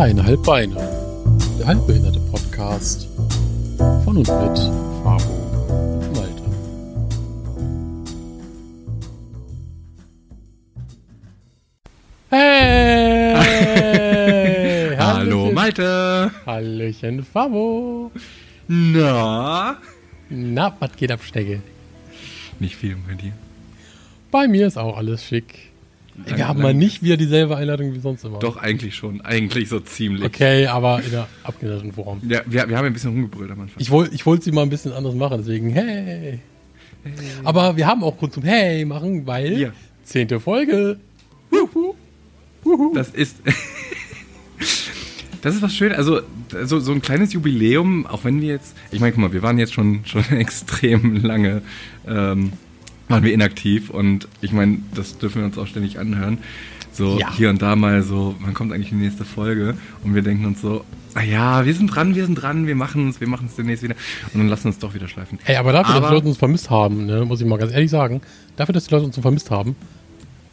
Dreieinhalb Beine. Der halbbehinderte Podcast. Von und mit Fabo und Malte. Hey! Hallo. Malte. Hallöchen, Fabo. Na? Na, was geht ab, Stecke? Nicht viel bei dir. Bei mir ist auch alles schick. Wir Lang- haben lang- mal nicht wieder dieselbe Einladung wie sonst immer. Doch, eigentlich schon. Eigentlich so ziemlich. Okay, aber in der abgeänderten Form. Ja, wir, wir haben ein bisschen rumgebrüllt am Anfang. Ich wollte ich wollte sie mal ein bisschen anders machen, deswegen hey. Aber wir haben auch Grund zum Hey machen, weil Ja. zehnte Folge. Das ist. Das ist was schön, also so, so ein kleines Jubiläum, auch wenn wir jetzt, ich meine, guck mal, wir waren jetzt schon, schon extrem lange, ähm, waren wir inaktiv und ich meine, das dürfen wir uns auch ständig anhören. So Ja. hier und da mal so, wann kommt eigentlich die nächste Folge? Und wir denken uns so, ah ja, wir sind dran, wir sind dran, wir machen es, wir machen es demnächst wieder und dann lassen wir uns doch wieder schleifen. Ey, aber dafür, dass Aber- die Leute uns vermisst haben, ne, muss ich mal ganz ehrlich sagen, dafür, dass die Leute uns so vermisst haben,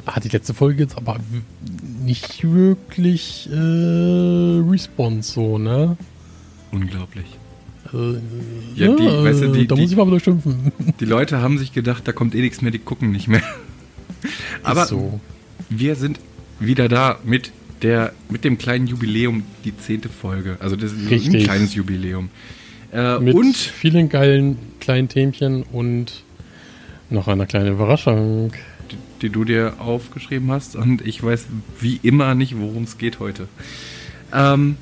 hat die letzte Folge jetzt aber nicht wirklich äh, Response so, ne? Unglaublich. Ja, die- äh, weißt du, die- da die- muss ich mal wieder schimpfen. Die Leute haben sich gedacht, da kommt eh nichts mehr, die gucken nicht mehr. Aber so. wir sind wieder da mit der mit dem kleinen Jubiläum, die zehnte Folge. Also das ist ein Richtig. kleines Jubiläum. Äh, Mit und vielen geilen kleinen Themchen und noch einer kleinen Überraschung. die, die du dir aufgeschrieben hast und ich weiß wie immer nicht, worum es geht heute. Ähm,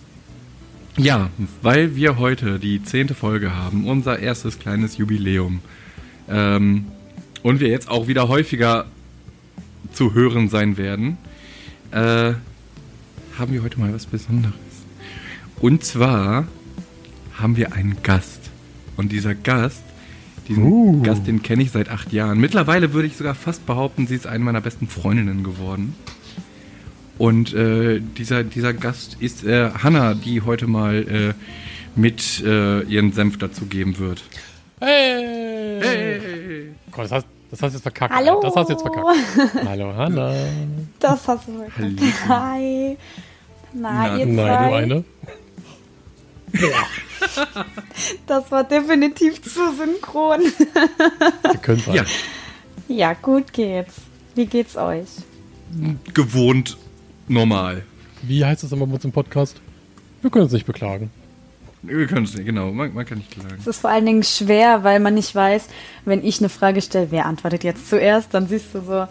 ja, weil wir heute die zehnte Folge haben, unser erstes kleines Jubiläum. Ähm, und wir jetzt auch wieder häufiger zu hören sein werden, äh, haben wir heute mal was Besonderes. Und zwar haben wir einen Gast. Und dieser Gast, diesen Uh. Gast, den kenne ich seit acht Jahren. Mittlerweile würde ich sogar fast behaupten, sie ist eine meiner besten Freundinnen geworden. Und äh, dieser, dieser Gast ist äh, Hanna, die heute mal äh, mit äh, ihren Senf dazugeben wird. Hey! Hey! Gott, das hast, das hast du jetzt verkackt. Hallo. Das hast du jetzt verkackt. Hallo, Hanna. Das hast du. Hallo. Hi. Na, Na, ihr Nein, zwei. du eine. Das war definitiv zu synchron. Wir können es Ja, ja, gut geht's. Wie geht's euch? gewohnt normal. Wie heißt das immer bei uns im Podcast? Wir können uns nicht beklagen. Wir können es nicht, genau, man, man kann nicht klagen. Es ist vor allen Dingen schwer, weil man nicht weiß, wenn ich eine Frage stelle, wer antwortet jetzt zuerst, dann siehst du so,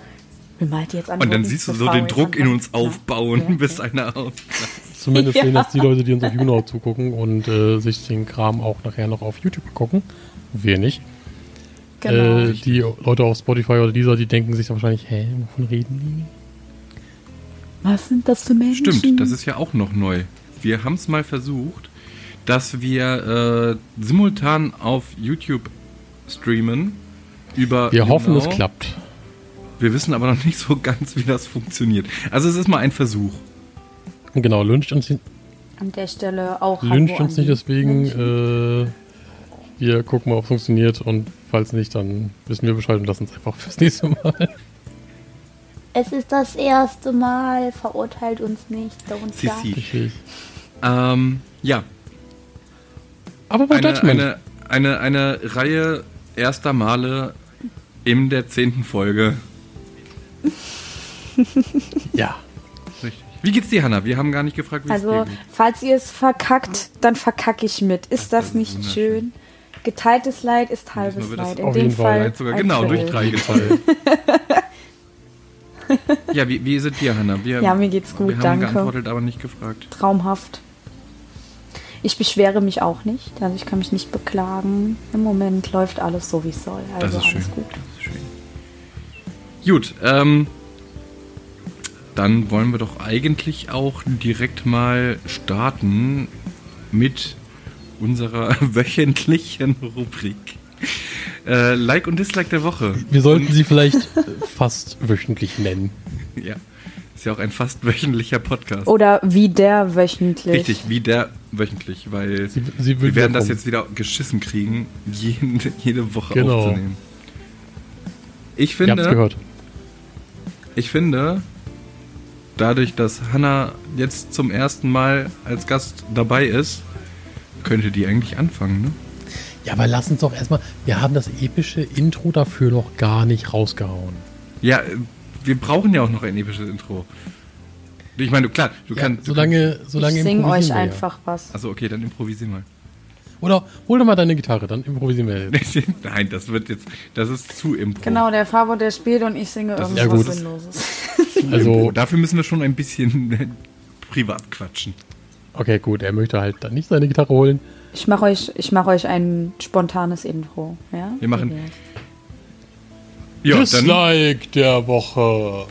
will Malte jetzt antworten? Und dann siehst du so den Druck in uns aufbauen, Ja. bis einer ausplatzt. Zumindest Ja. sehen das die Leute, die uns auf YouNow zugucken und äh, sich den Kram auch nachher noch auf YouTube gucken. Wir nicht. Genau. Äh, die Leute auf Spotify oder dieser, die denken sich dann wahrscheinlich, hä, wovon reden Was sind das für Menschen? Stimmt, das ist ja auch noch neu. Wir haben es mal versucht, dass wir äh, simultan auf YouTube streamen. Über? Wir hoffen, es klappt. Wir wissen aber noch nicht so ganz, wie das funktioniert. Also es ist mal ein Versuch. Genau, lyncht uns, An der Stelle auch. lyncht Hallo uns nicht deswegen. Äh, wir gucken mal, ob es funktioniert und falls nicht, dann wissen wir Bescheid und lassen es einfach fürs nächste Mal. Es ist das erste Mal, verurteilt uns nicht. Don't Sissi. Ähm, ja, Aber bei eine, Judgment. eine, eine, eine Reihe erster Male in der zehnten Folge. ja. Richtig. Wie geht's dir, Hanna? Wir haben gar nicht gefragt, wie Also, es dir geht. falls ihr es verkackt, dann verkacke ich mit. Ist Das das, nicht schön? Geteiltes Leid ist halbes Leid. In dem Fall Fall sogar genau durch drei geteilt. ja, wie, wie ist es dir, Hanna? Wir, Ja, mir geht's gut, wir haben danke. geantwortet, aber nicht gefragt. Traumhaft. Ich beschwere mich auch nicht, also ich kann mich nicht beklagen. Im Moment läuft alles so, wie es soll. Also Das ist schön. alles gut. Das ist schön. Gut, ähm, dann wollen wir doch eigentlich auch direkt mal starten mit unserer wöchentlichen Rubrik. Äh, like und Dislike der Woche. Wir sollten sie vielleicht äh, fast wöchentlich nennen. Ja, ist ja auch ein fast wöchentlicher Podcast. Oder wie der wöchentlich. Richtig, wie der wöchentlich, weil Sie, sie wir werden das jetzt wieder geschissen kriegen, jede, jede Woche Genau. aufzunehmen. Ich Ihr finde, gehört. ich finde, dadurch, dass Hannah jetzt zum ersten Mal als Gast dabei ist, könnte die eigentlich anfangen, ne? Ja, aber lass uns doch erstmal. Wir haben das epische Intro dafür noch gar nicht rausgehauen. Ja, äh, wir brauchen ja auch noch ein episches Intro. Ich meine, klar, du Ja, kannst. solange, solange ich sing euch wir einfach was. Achso, okay, dann improvisier mal. Oder hol doch mal deine Gitarre, dann improvisieren wir. Nein, das wird jetzt. Das ist zu impro. Genau, der Fabo, der spielt und ich singe Das irgendwas ja gut. Sinnloses. Also. Dafür müssen wir schon ein bisschen privat quatschen. Okay, gut, er möchte halt dann nicht seine Gitarre holen. Ich mache euch, ich mach euch ein spontanes Intro. Ja? Wir machen-? Ja, dann. Dislike der Woche.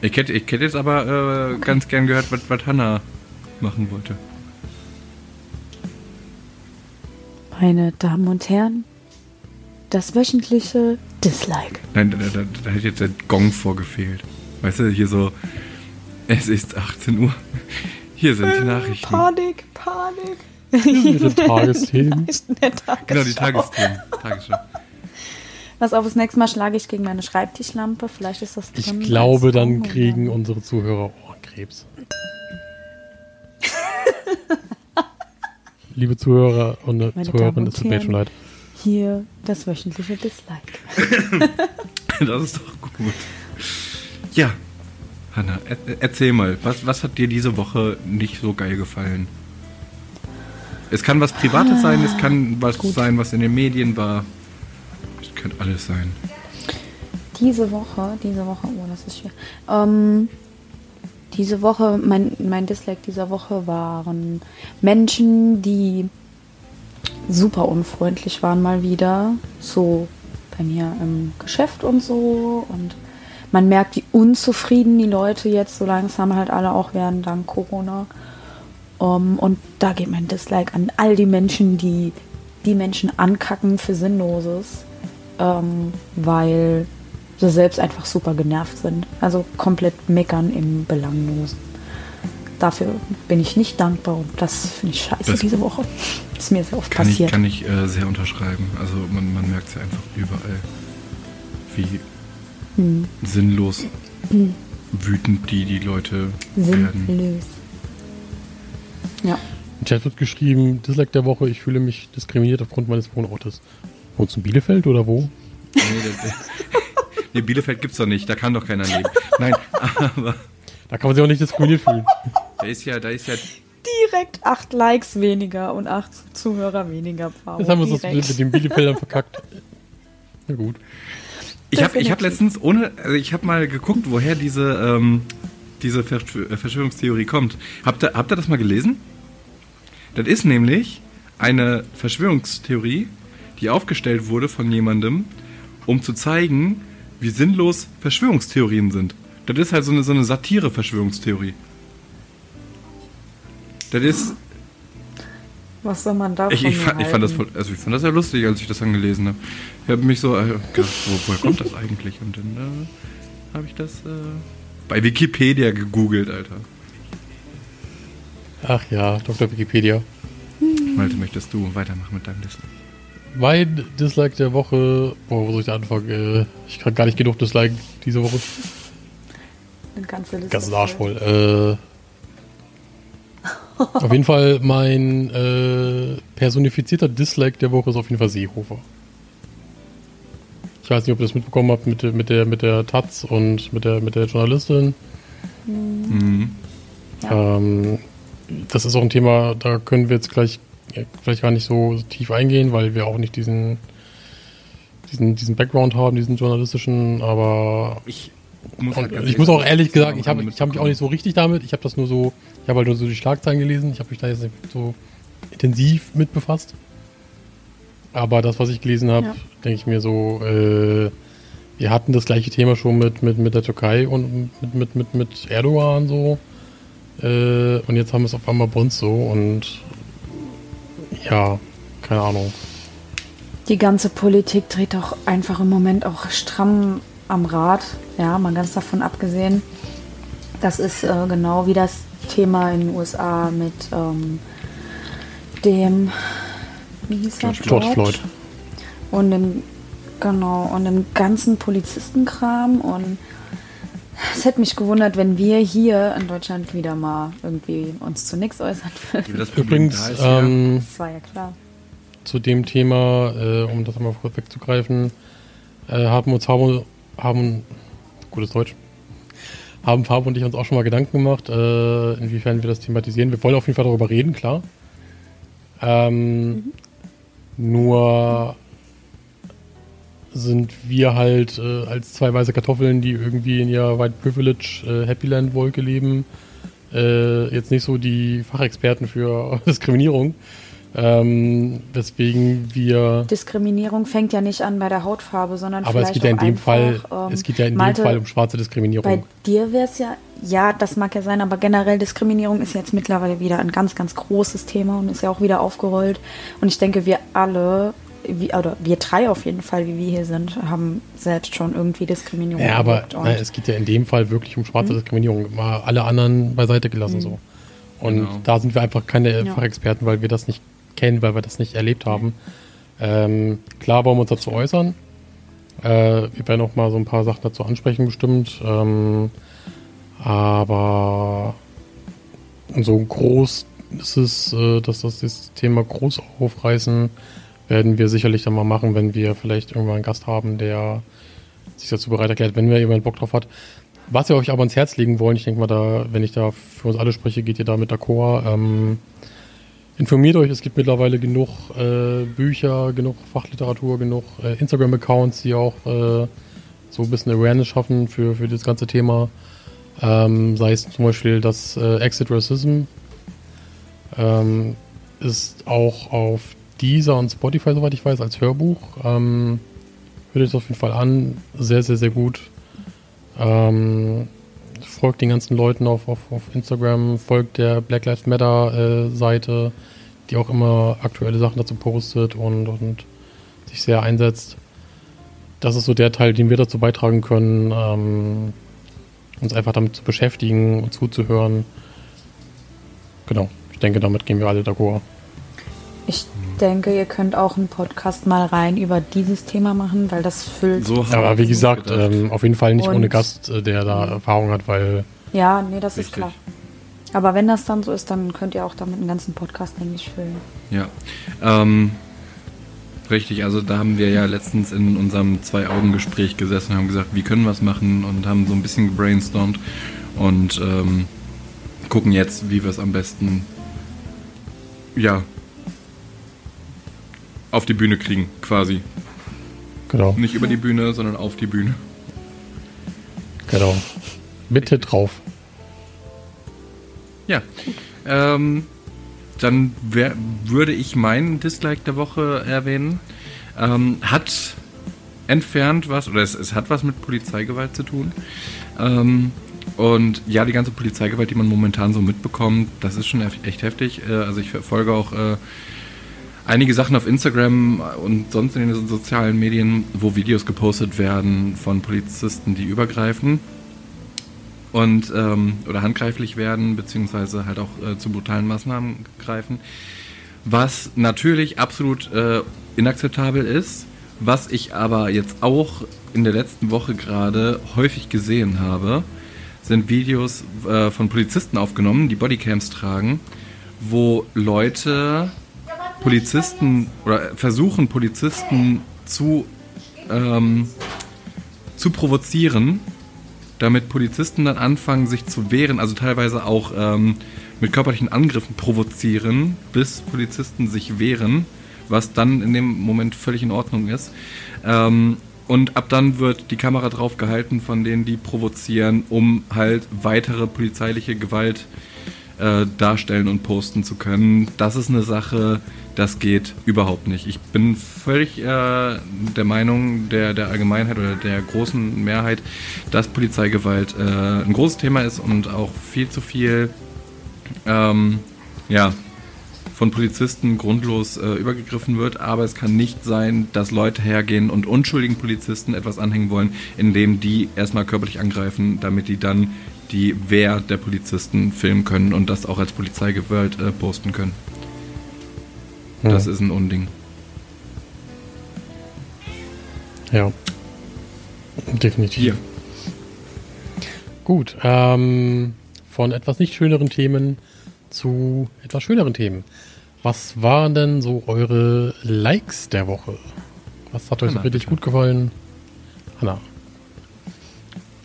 Ich hätte, ich hätte jetzt aber äh, ganz gern gehört, was, was Hannah machen wollte. Meine Damen und Herren, das wöchentliche Dislike. Nein, da, da, da hätte jetzt der Gong vorgefehlt. Weißt du, hier so. Es ist 18 Uhr. Hier sind die Nachrichten. Panik, Panik. Ihre Tagesthemen. Der Tagesschau. Genau, die Tagesthemen. Tagesschau. Pass auf, das nächste Mal schlage ich gegen meine Schreibtischlampe. Vielleicht ist das Ich drin glaube, als dann kriegen unsere Zuhörer Ohrenkrebs. Liebe Zuhörer und Meine und es tut mir schon leid. Hier das wöchentliche Dislike. Das ist doch gut. Ja, Hannah, er, erzähl mal, was, was hat dir diese Woche nicht so geil gefallen? Es kann was Privates sein, es kann was sein, was in den Medien war. Es könnte alles sein. Diese Woche, diese Woche, oh, das ist schwer. Ähm, diese Woche, mein, mein Dislike dieser Woche waren Menschen, die super unfreundlich waren mal wieder. So bei mir im Geschäft und so. Und man merkt, wie unzufrieden die Leute jetzt so langsam halt alle auch werden dank Corona. Um, und da geht mein Dislike an all die Menschen, die die Menschen ankacken für Sinnloses, ähm, weil sie selbst einfach super genervt sind. Also komplett meckern im Belanglosen. Dafür bin ich nicht dankbar und das finde ich scheiße Das- diese Woche. ist mir sehr oft Kann ich, passiert. kann ich äh, sehr unterschreiben. Also man, man merkt es ja einfach überall, wie Hm. sinnlos wütend die, die Leute werden. Sinnlos. Ja. Im Chat wird geschrieben, Dislike der Woche, ich fühle mich diskriminiert aufgrund meines Wohnortes. Wohnst du in Bielefeld oder wo? Nee, das, nee, Bielefeld gibt's doch nicht, da kann doch keiner leben. Nein, aber Da kann man sich auch nicht diskriminiert fühlen. da ist ja, da ist ja Direkt acht Likes weniger und acht Zuhörer weniger. Wow, Jetzt haben wir uns das direkt. mit, mit den Bielefeldern verkackt. Na gut. Ich habe ich hab letztens ohne, also ich habe mal geguckt, woher diese, ähm, diese Verschw- Verschwörungstheorie kommt. Habt ihr, habt ihr das mal gelesen? Das ist nämlich eine Verschwörungstheorie, die aufgestellt wurde von jemandem, um zu zeigen, wie sinnlos Verschwörungstheorien sind. Das ist halt so eine, so eine Satire-Verschwörungstheorie. Das ist, Was soll man davon ich, ich, fand, ich, fand das voll, also ich fand das ja lustig, als ich das dann gelesen habe. Ich habe mich so äh, gedacht, wo, woher kommt das eigentlich? Und dann äh, habe ich das äh, bei Wikipedia gegoogelt, Alter. Ach ja, Dr. Wikipedia. Malte, möchtest du weitermachen mit deinem Listen? Mein Dislike der Woche. Boah, wo soll ich da anfangen? Äh, ich kann gar nicht genug Dislike diese Woche. Eine ganze Liste Ganzen Arsch voll. Äh, auf jeden Fall mein äh, personifizierter Dislike der Woche ist auf jeden Fall Seehofer. Ich weiß nicht, ob ihr das mitbekommen habt mit, der- mit der mit der Taz und mit der mit der Journalistin. Mhm. Ja. Ähm, das ist auch ein Thema, da können wir jetzt gleich ja, vielleicht gar nicht so tief eingehen, weil wir auch nicht diesen diesen, diesen Background haben, diesen journalistischen, aber Ich muss, und halt ich muss auch ehrlich gesagt, ich habe ich hab mich auch nicht so richtig damit. Ich habe das nur so, ich habe halt nur so die Schlagzeilen gelesen. Ich habe mich da jetzt nicht so intensiv mit befasst. Aber das, was ich gelesen habe, Ja. denke ich mir so, äh, wir hatten das gleiche Thema schon mit, mit, mit der Türkei und mit, mit, mit, mit Erdogan so. Äh, und jetzt haben wir es auf einmal bei uns so und ja, keine Ahnung. Die ganze Politik dreht doch einfach im Moment auch stramm am Rad. Ja, mal ganz davon abgesehen. Das ist äh, genau wie das Thema in den USA mit ähm, dem, wie hieß er? George Floyd. Und dem, genau, und dem ganzen Polizistenkram und Es hätte mich gewundert, wenn wir hier in Deutschland wieder mal irgendwie uns zu nichts äußern würden. Übrigens, da ist ja, ähm, Das war ja klar. zu dem Thema, äh, um das einmal kurz wegzugreifen, äh, haben uns haben, haben gutes Deutsch, haben Fabi und ich uns auch schon mal Gedanken gemacht, äh, inwiefern wir das thematisieren. Wir wollen auf jeden Fall darüber reden, klar. Ähm, Nur sind wir halt äh, als zwei weiße Kartoffeln, die irgendwie in ihrer White Privilege äh, Happyland Wolke leben, äh, jetzt nicht so die Fachexperten für Diskriminierung. Ähm, weswegen wir Diskriminierung fängt ja nicht an bei der Hautfarbe, sondern aber es vielleicht geht ja in dem einfach, Fall, ähm, es geht ja in Malte, dem Fall um schwarze Bei Diskriminierung. dir wäre es ja, ja, das mag ja sein, aber generell Diskriminierung ist jetzt mittlerweile wieder ein ganz, ganz großes Thema und ist ja auch wieder aufgerollt. Und ich denke, wir alle, wie, oder wir drei auf jeden Fall, wie wir hier sind, haben selbst schon irgendwie Diskriminierung Ja, aber na, es geht ja in dem Fall wirklich um schwarze Diskriminierung. Mal alle anderen beiseite gelassen so. Und Genau. da sind wir einfach keine Ja. Fachexperten, weil wir das nicht kennen, weil wir das nicht erlebt haben. Ähm, klar wollen wir uns dazu äußern. Äh, wir werden auch mal so ein paar Sachen dazu ansprechen, bestimmt. Ähm, aber so groß ist es, äh, dass das, das Thema groß aufreißen, werden wir sicherlich dann mal machen, wenn wir vielleicht irgendwann einen Gast haben, der sich dazu bereit erklärt, wenn wer jemand Bock drauf hat. Was wir euch aber ans Herz legen wollen, ich denke mal, da, wenn ich da für uns alle spreche, geht ihr da mit d'accord. Ähm, informiert euch, es gibt mittlerweile genug äh, Bücher, genug Fachliteratur, genug äh, Instagram-Accounts, die auch äh, so ein bisschen Awareness schaffen für, für das ganze Thema. Ähm, sei es zum Beispiel das äh, Exit Racism. Ähm, ist auch auf Deezer und Spotify, soweit ich weiß, als Hörbuch. Ähm, hört euch das auf jeden Fall an. Sehr, sehr, sehr gut. Ähm, folgt den ganzen Leuten auf, auf, auf Instagram, folgt der Black Lives Matter äh, Seite, die auch immer aktuelle Sachen dazu postet und, und sich sehr einsetzt. Das ist so der Teil, den wir dazu beitragen können, ähm, uns einfach damit zu beschäftigen und zuzuhören. Genau, ich denke, damit gehen wir alle d'accord. Ich denke, ihr könnt auch einen Podcast mal rein über dieses Thema machen, weil das füllt. so Aber wie gesagt, ähm, auf jeden Fall nicht Und- ohne Gast, äh, der da Erfahrung hat, weil Ja, nee, das ist Richtig. klar. Aber wenn das dann so ist, dann könnt ihr auch damit einen ganzen Podcast, denke ich, füllen. Ja. Ähm, richtig, also da haben wir ja letztens in unserem Zwei-Augen-Gespräch gesessen und haben gesagt, wie können wir es machen und haben so ein bisschen gebrainstormt und ähm, gucken jetzt, wie wir es am besten ja auf die Bühne kriegen, quasi. genau, Nicht über die Bühne, sondern auf die Bühne. genau. Bitte drauf. Ja. Ähm, dann wär, würde ich meinen Dislike der Woche erwähnen. Ähm, hat entfernt was, oder es, es hat was mit Polizeigewalt zu tun. Ähm, und ja, die ganze Polizeigewalt, die man momentan so mitbekommt, das ist schon echt echt heftig. Äh, also ich verfolge auch äh, einige Sachen auf Instagram und sonst in den sozialen Medien, wo Videos gepostet werden von Polizisten, die übergreifen und ähm, oder handgreiflich werden, beziehungsweise halt auch äh, zu brutalen Maßnahmen greifen. Was natürlich absolut äh, inakzeptabel ist, was ich aber jetzt auch in der letzten Woche gerade häufig gesehen habe, sind Videos äh, von Polizisten aufgenommen, die Bodycams tragen, wo Leute Polizisten oder versuchen Polizisten zu, ähm, zu provozieren, damit Polizisten dann anfangen, sich zu wehren, also teilweise auch ähm, mit körperlichen Angriffen provozieren, bis Polizisten sich wehren, was dann in dem Moment völlig in Ordnung ist. Ähm, und ab dann wird die Kamera drauf gehalten von denen, die provozieren, um halt weitere polizeiliche Gewalt äh, darstellen und posten zu können. Das ist eine Sache, das geht überhaupt nicht. Ich bin völlig äh, der Meinung der, der Allgemeinheit oder der großen Mehrheit, dass Polizeigewalt äh, ein großes Thema ist und auch viel zu viel ähm, ja, von Polizisten grundlos äh, übergegriffen wird. Aber es kann nicht sein, dass Leute hergehen und unschuldigen Polizisten etwas anhängen wollen, indem die erstmal körperlich angreifen, damit die dann die Wehr der Polizisten filmen können und das auch als Polizeigewalt äh, posten können. Das Hm. ist ein Unding. Ja. Definitiv. Hier. Gut, ähm, von etwas nicht schöneren Themen zu etwas schöneren Themen. Was waren denn so eure Likes der Woche? Was hat euch so Hanna, richtig bitte. gut gefallen? Hanna.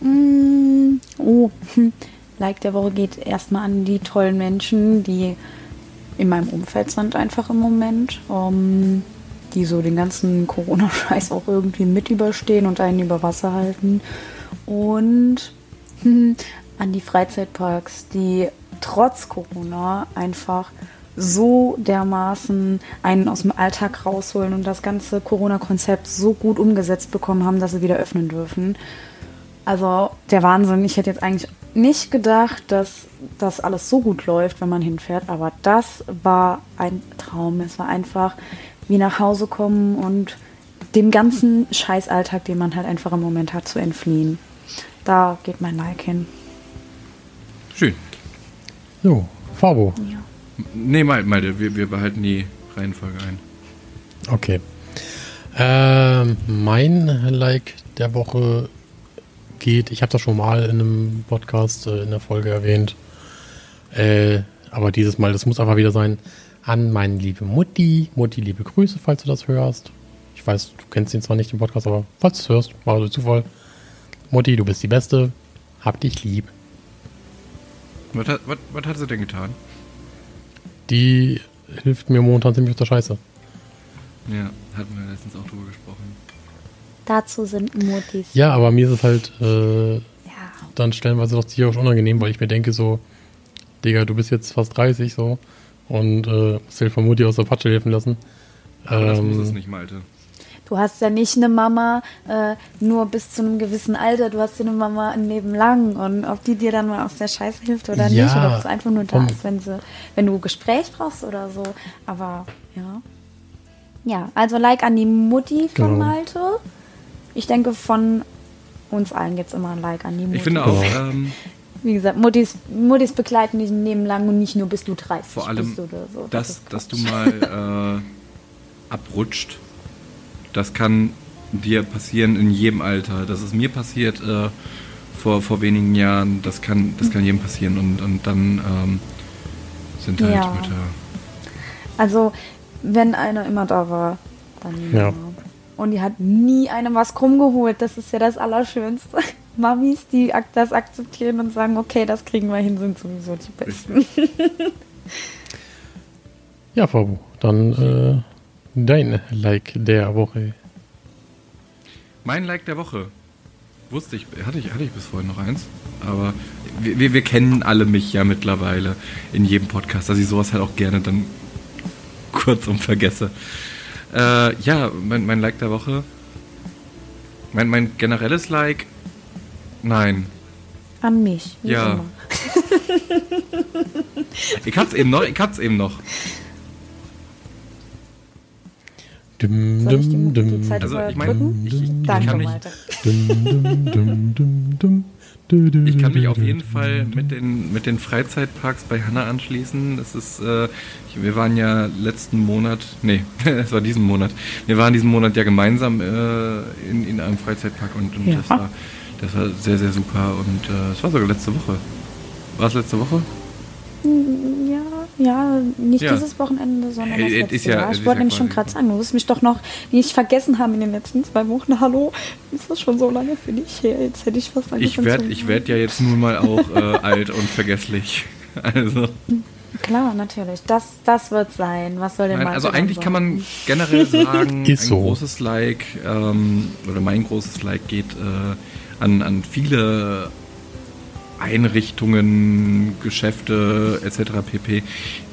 Mm, oh. Like der Woche geht erstmal an die tollen Menschen, die in meinem Umfeld sind einfach im Moment, ähm, die so den ganzen Corona-Scheiß auch irgendwie mit überstehen und einen über Wasser halten. Und hm, an die Freizeitparks, die trotz Corona einfach so dermaßen einen aus dem Alltag rausholen und das ganze Corona-Konzept so gut umgesetzt bekommen haben, dass sie wieder öffnen dürfen. Also der Wahnsinn. Ich hätte jetzt eigentlich nicht gedacht, dass das alles so gut läuft, wenn man hinfährt. Aber das war ein Traum. Es war einfach wie nach Hause kommen und dem ganzen Scheißalltag, den man halt einfach im Moment hat, zu entfliehen. Da geht mein Like hin. Schön. So, Fabo. Ja. Nee, Malte, Malte wir, wir behalten die Reihenfolge ein. Okay. Ähm, mein Like der Woche geht, ich habe das schon mal in einem Podcast äh, in der Folge erwähnt, äh, aber dieses Mal, das muss einfach wieder sein, an meine liebe Mutti. Mutti, liebe Grüße, falls du das hörst. Ich weiß, du kennst ihn zwar nicht im Podcast, aber falls du es hörst, war so Zufall. Mutti, du bist die Beste. Hab dich lieb. Was hat, was, was hat sie denn getan? Die hilft mir momentan ziemlich auf der Scheiße. Ja, hatten wir letztens auch drüber gesprochen. Dazu sind Mutis. Ja, aber mir ist es halt äh, Ja. dann stellenweise doch tierisch unangenehm, weil ich mir denke so, Digga, du bist jetzt fast 30 so und äh, musst dir von Mutti aus der Patsche helfen lassen. Aber das muss Ähm, es nicht, Malte. Du hast ja nicht eine Mama äh, nur bis zu einem gewissen Alter, du hast ja eine Mama ein Leben lang und ob die dir dann mal aus der Scheiße hilft oder Ja, nicht, oder ob es einfach nur da ist, wenn sie, wenn du Gespräch brauchst oder so. Aber ja. Ja, also like an die Mutti von Genau. Malte. Ich denke, von uns allen gibt es immer ein Like an die Mutti. Ich finde auch, Genau. ähm, Wie gesagt, Muttis, Muttis begleiten dich ein Leben lang und nicht nur bis du 30 vor allem, bist oder so. dass, ist dass du mal äh, abrutscht, das kann dir passieren in jedem Alter. Das ist mir passiert äh, vor, vor wenigen Jahren. Das kann, das kann jedem passieren. Und, und dann ähm, sind halt Ja. Mütter. Also, wenn einer immer da war, dann die Ja. Und die hat nie einem was krumm geholt. Das ist ja das Allerschönste. Mamis, die das akzeptieren und sagen, okay, das kriegen wir hin, sind sowieso die Besten. ja, Fabo, dann äh, dein Like der Woche. Mein Like der Woche. Wusste ich, hatte ich, hatte ich bis vorhin noch eins. Aber wir, wir, wir kennen alle mich ja mittlerweile in jedem Podcast, dass ich sowas halt auch gerne dann kurzum vergesse. Äh, ja, mein, mein Like der Woche. Mein, mein generelles Like. Nein. An mich. wie Ja. immer. Ich hab's eben noch, ich hab's eben noch. Ich die dum, Zeit Also, ich überbrücken? mein, ich- ich Danke, kann Malte. dum, dum, dum, dum, dum, du, du, Ich kann mich auf jeden Fall mit den, mit den Freizeitparks bei Hanna anschließen. Das ist, äh, wir waren ja letzten Monat, nee, es war diesen Monat. Wir waren diesen Monat ja gemeinsam äh, in, in einem Freizeitpark und, und Ja. das, war, das war sehr, sehr super. Und äh, es war sogar letzte Woche. War es letzte Woche? Ja, ja, nicht Ja. dieses Wochenende, sondern das letzte ist ja- Jahr. Ich ja wollte nämlich schon gerade sagen, du wirst mich doch noch nicht vergessen haben in den letzten zwei Wochen. Hallo, ist das schon so lange für dich her? Jetzt hätte ich fast Ich angefangen werde ich werd ja jetzt nun mal auch äh, alt und vergesslich. Also, Klar, natürlich. Das, das wird sein. Was soll denn Nein, also eigentlich kann man generell sagen, ein so. großes Like ähm, oder mein großes Like geht äh, an, an viele Einrichtungen, Geschäfte etc. pp,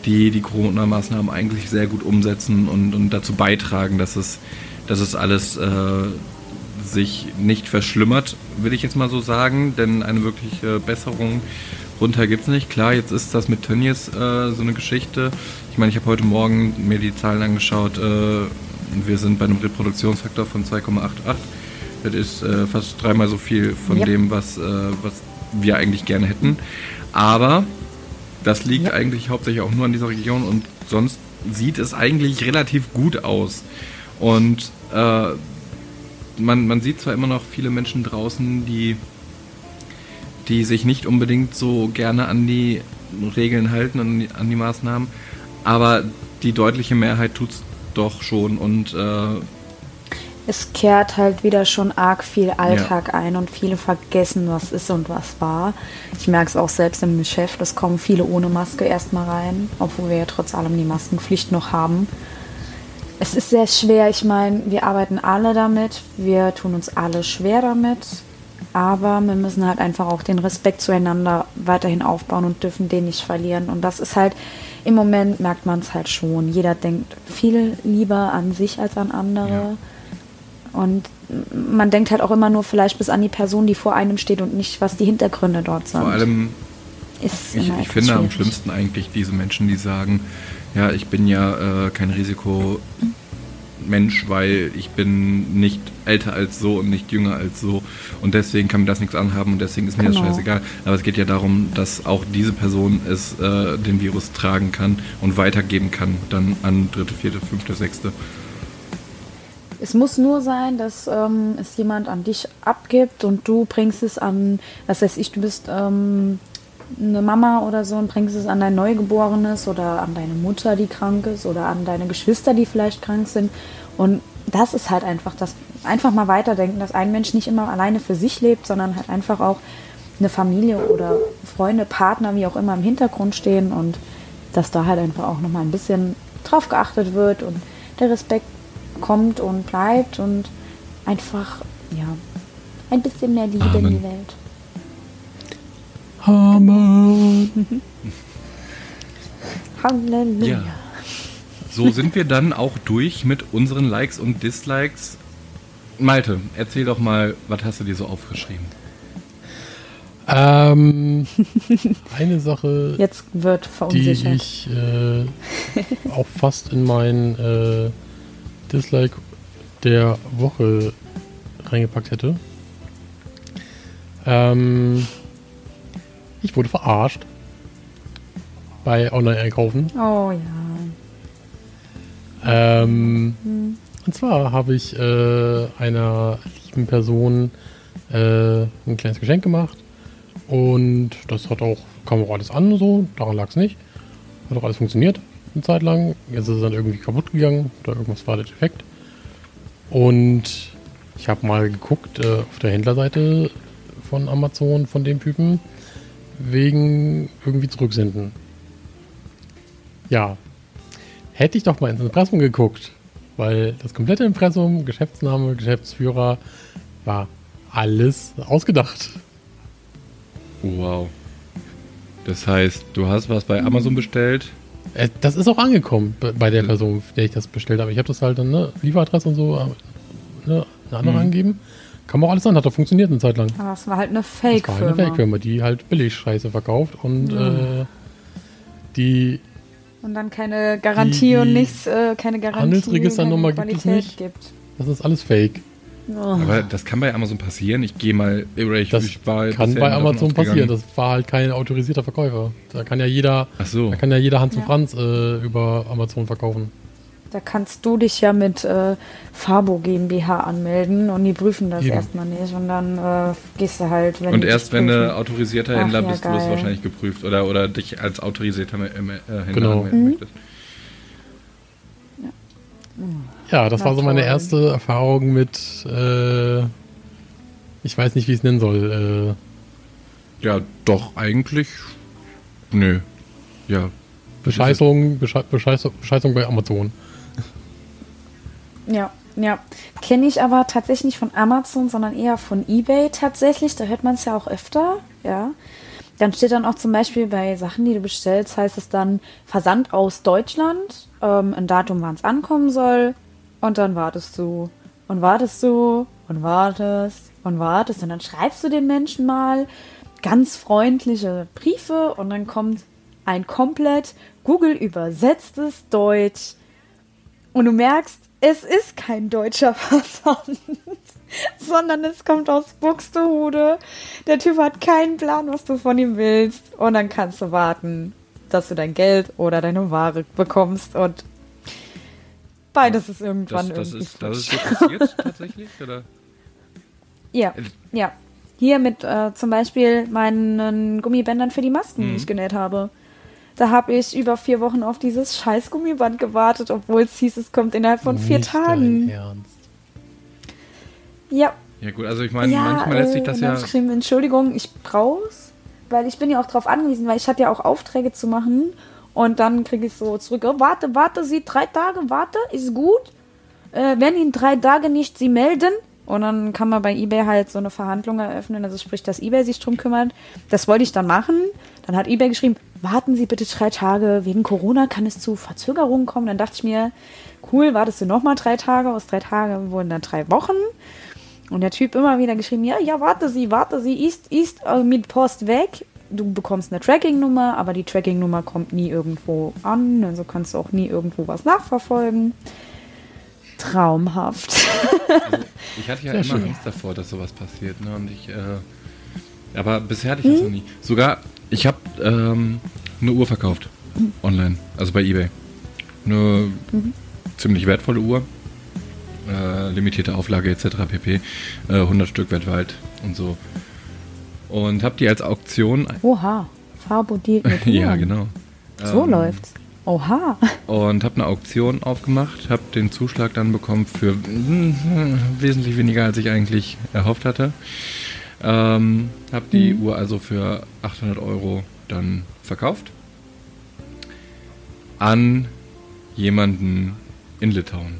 die die Corona-Maßnahmen eigentlich sehr gut umsetzen und, und dazu beitragen, dass es, dass es alles äh, sich nicht verschlimmert, will ich jetzt mal so sagen, denn eine wirkliche Besserung runter gibt es nicht. Klar, jetzt ist das mit Tönnies äh, so eine Geschichte. Ich meine, ich habe heute Morgen mir die Zahlen angeschaut. Äh, wir sind bei einem Reproduktionsfaktor von 2,88. Das ist äh, fast dreimal so viel von Ja. dem, was, äh, was wir eigentlich gerne hätten. Aber das liegt Ja. eigentlich hauptsächlich auch nur an dieser Region und sonst sieht es eigentlich relativ gut aus. Und äh, man, man sieht zwar immer noch viele Menschen draußen, die, die sich nicht unbedingt so gerne an die Regeln halten und an die Maßnahmen, aber die deutliche Mehrheit tut es doch schon und äh, es kehrt halt wieder schon arg viel Alltag ja. ein und viele vergessen, was ist und was war. Ich merke es auch selbst im Geschäft, es kommen viele ohne Maske erstmal rein, obwohl wir ja trotz allem die Maskenpflicht noch haben. Es ist sehr schwer, ich meine, wir arbeiten alle damit, wir tun uns alle schwer damit, aber wir müssen halt einfach auch den Respekt zueinander weiterhin aufbauen und dürfen den nicht verlieren. Und das ist halt, im Moment merkt man es halt schon. Jeder denkt viel lieber an sich als an andere. Ja. Und man denkt halt auch immer nur vielleicht bis an die Person, die vor einem steht und nicht, was die Hintergründe dort sind. Vor allem, ist ich, ich finde schwierig. am schlimmsten eigentlich diese Menschen, die sagen, ja, ich bin ja äh, kein Risikomensch, weil ich bin nicht älter als so und nicht jünger als so und deswegen kann mir das nichts anhaben und deswegen ist mir genau. das scheißegal. Aber es geht ja darum, dass auch diese Person es äh, den Virus tragen kann und weitergeben kann dann an dritte, vierte, fünfte, sechste. Es muss nur sein, dass ähm, es jemand an dich abgibt und du bringst es an, was weiß ich, du bist ähm, eine Mama oder so und bringst es an dein Neugeborenes oder an deine Mutter, die krank ist oder an deine Geschwister, die vielleicht krank sind. Und das ist halt einfach das, einfach mal weiterdenken, dass ein Mensch nicht immer alleine für sich lebt, sondern halt einfach auch eine Familie oder Freunde, Partner, wie auch immer im Hintergrund stehen und dass da halt einfach auch nochmal ein bisschen drauf geachtet wird und der Respekt kommt und bleibt und einfach, ja, ein bisschen mehr Liebe Amen. in die Welt. Amen. Halleluja. Ja. So sind wir dann auch durch mit unseren Likes und Dislikes. Malte, erzähl doch mal, was hast du dir so aufgeschrieben? Ähm, eine Sache, Jetzt wird die ich äh, auch fast in mein äh, Dislike der Woche reingepackt hätte. Ähm, ich wurde verarscht bei Online-Einkaufen. Oh ja. Ähm, hm. Und zwar habe ich äh, einer lieben Person äh, ein kleines Geschenk gemacht und das hat auch, kam auch alles an, so, daran lag es nicht. Hat auch alles funktioniert eine Zeit lang. Jetzt ist es dann irgendwie kaputt gegangen oder irgendwas war der defekt. Und ich habe mal geguckt äh, auf der Händlerseite von Amazon von dem Typen wegen irgendwie zurücksenden. Ja, hätte ich doch mal ins Impressum geguckt, weil das komplette Impressum, Geschäftsname, Geschäftsführer, war alles ausgedacht. Wow. Das heißt, du hast was bei Amazon bestellt, das ist auch angekommen bei der Person, der ich das bestellt habe. Ich habe das halt dann, ne, Lieferadresse und so, äh, ne, eine andere mhm. angeben. Kam auch alles an, hat doch funktioniert eine Zeit lang. Aber es war halt eine Fake-Firma. Es war eine Fake-Firma, die halt Billig-Scheiße verkauft und mhm. äh, die. Und dann keine Garantie die, die und nichts, äh, keine Garantie. Handelsregisternummer gibt es nicht. Gibt. Das ist alles Fake. Oh. Aber das kann bei Amazon passieren. Ich gehe mal, ich, das ich war kann bei Amazon passieren. Das war halt kein autorisierter Verkäufer. Da kann ja jeder, Ach so. da kann ja jeder Hans ja. und Franz äh, über Amazon verkaufen. Da kannst du dich ja mit äh, Fabo GmbH anmelden und die prüfen das Eben. erstmal nicht und dann äh, gehst du halt, wenn Und erst wenn du autorisierter Händler Ach, ja, bist, wirst du wahrscheinlich geprüft oder, oder dich als autorisierter äh, Händler genau. anmelden mhm. möchtest. Ja, das Na war so meine erste Erfahrung mit, äh, ich weiß nicht, wie ich es nennen soll. Äh, ja, doch, eigentlich, nö. Ja. Bescheißung, Besche Bescheißung, Bescheißung bei Amazon. Ja, ja. Kenne ich aber tatsächlich nicht von Amazon, sondern eher von eBay tatsächlich. Da hört man es ja auch öfter, ja. Dann steht dann auch zum Beispiel bei Sachen, die du bestellst, heißt es dann Versand aus Deutschland, ähm, ein Datum, wann es ankommen soll, und dann wartest du und wartest du und wartest und wartest. Und dann schreibst du den Menschen mal ganz freundliche Briefe und dann kommt ein komplett Google übersetztes Deutsch. Und du merkst, es ist kein deutscher Versand, sondern es kommt aus Buxtehude. Der Typ hat keinen Plan, was du von ihm willst. Und dann kannst du warten, dass du dein Geld oder deine Ware bekommst und Beides ist irgendwann das, das irgendwie ist, Das ist passiert tatsächlich, oder? Ja, ja. Hier mit äh, zum Beispiel meinen Gummibändern für die Masken, die ich genäht habe. Da habe ich über vier Wochen auf dieses scheiß Gummiband gewartet, obwohl es hieß, es kommt innerhalb von vier Nicht dein Tagen. Ernst. Ja, Ja gut, also ich meine, ja, manchmal lässt sich äh, das dann ja... ich geschrieben, Entschuldigung, ich brauch's, weil ich bin ja auch drauf angewiesen, weil ich hatte ja auch Aufträge zu machen und dann kriege ich so zurück, oh, warte, warte, Sie drei Tage, warte, ist gut. Äh, wenn in drei Tagen nicht Sie melden und dann kann man bei eBay halt so eine Verhandlung eröffnen, also sprich, dass eBay sich drum kümmert. Das wollte ich dann machen. Dann hat eBay geschrieben, warten Sie bitte drei Tage, wegen Corona kann es zu Verzögerungen kommen. Dann dachte ich mir, cool, wartest du nochmal drei Tage, aus drei Tagen wurden dann drei Wochen. Und der Typ immer wieder geschrieben, ja, ja, warte Sie, warte Sie, ist, ist äh, mit Post weg. Du bekommst eine Tracking-Nummer, aber die Tracking-Nummer kommt nie irgendwo an, also kannst du auch nie irgendwo was nachverfolgen. Traumhaft. Ich hatte ja Sehr immer schön. Angst davor, dass sowas passiert. Ne? Und ich, äh, aber bisher hatte ich das noch nie. Sogar, ich habe ähm, eine Uhr verkauft. Online. Also bei Ebay. Eine ziemlich wertvolle Uhr. Äh, limitierte Auflage etc. pp. Äh, 100 Stück weltweit und so. Und habe die als Auktion. Oha, Farbodiert mit ja, genau. So Ähm, läuft's. Oha. und habe eine Auktion aufgemacht, habe den Zuschlag dann bekommen für wesentlich weniger, als ich eigentlich erhofft hatte. Ähm, habe die Uhr also für 800 Euro dann verkauft an jemanden in Litauen.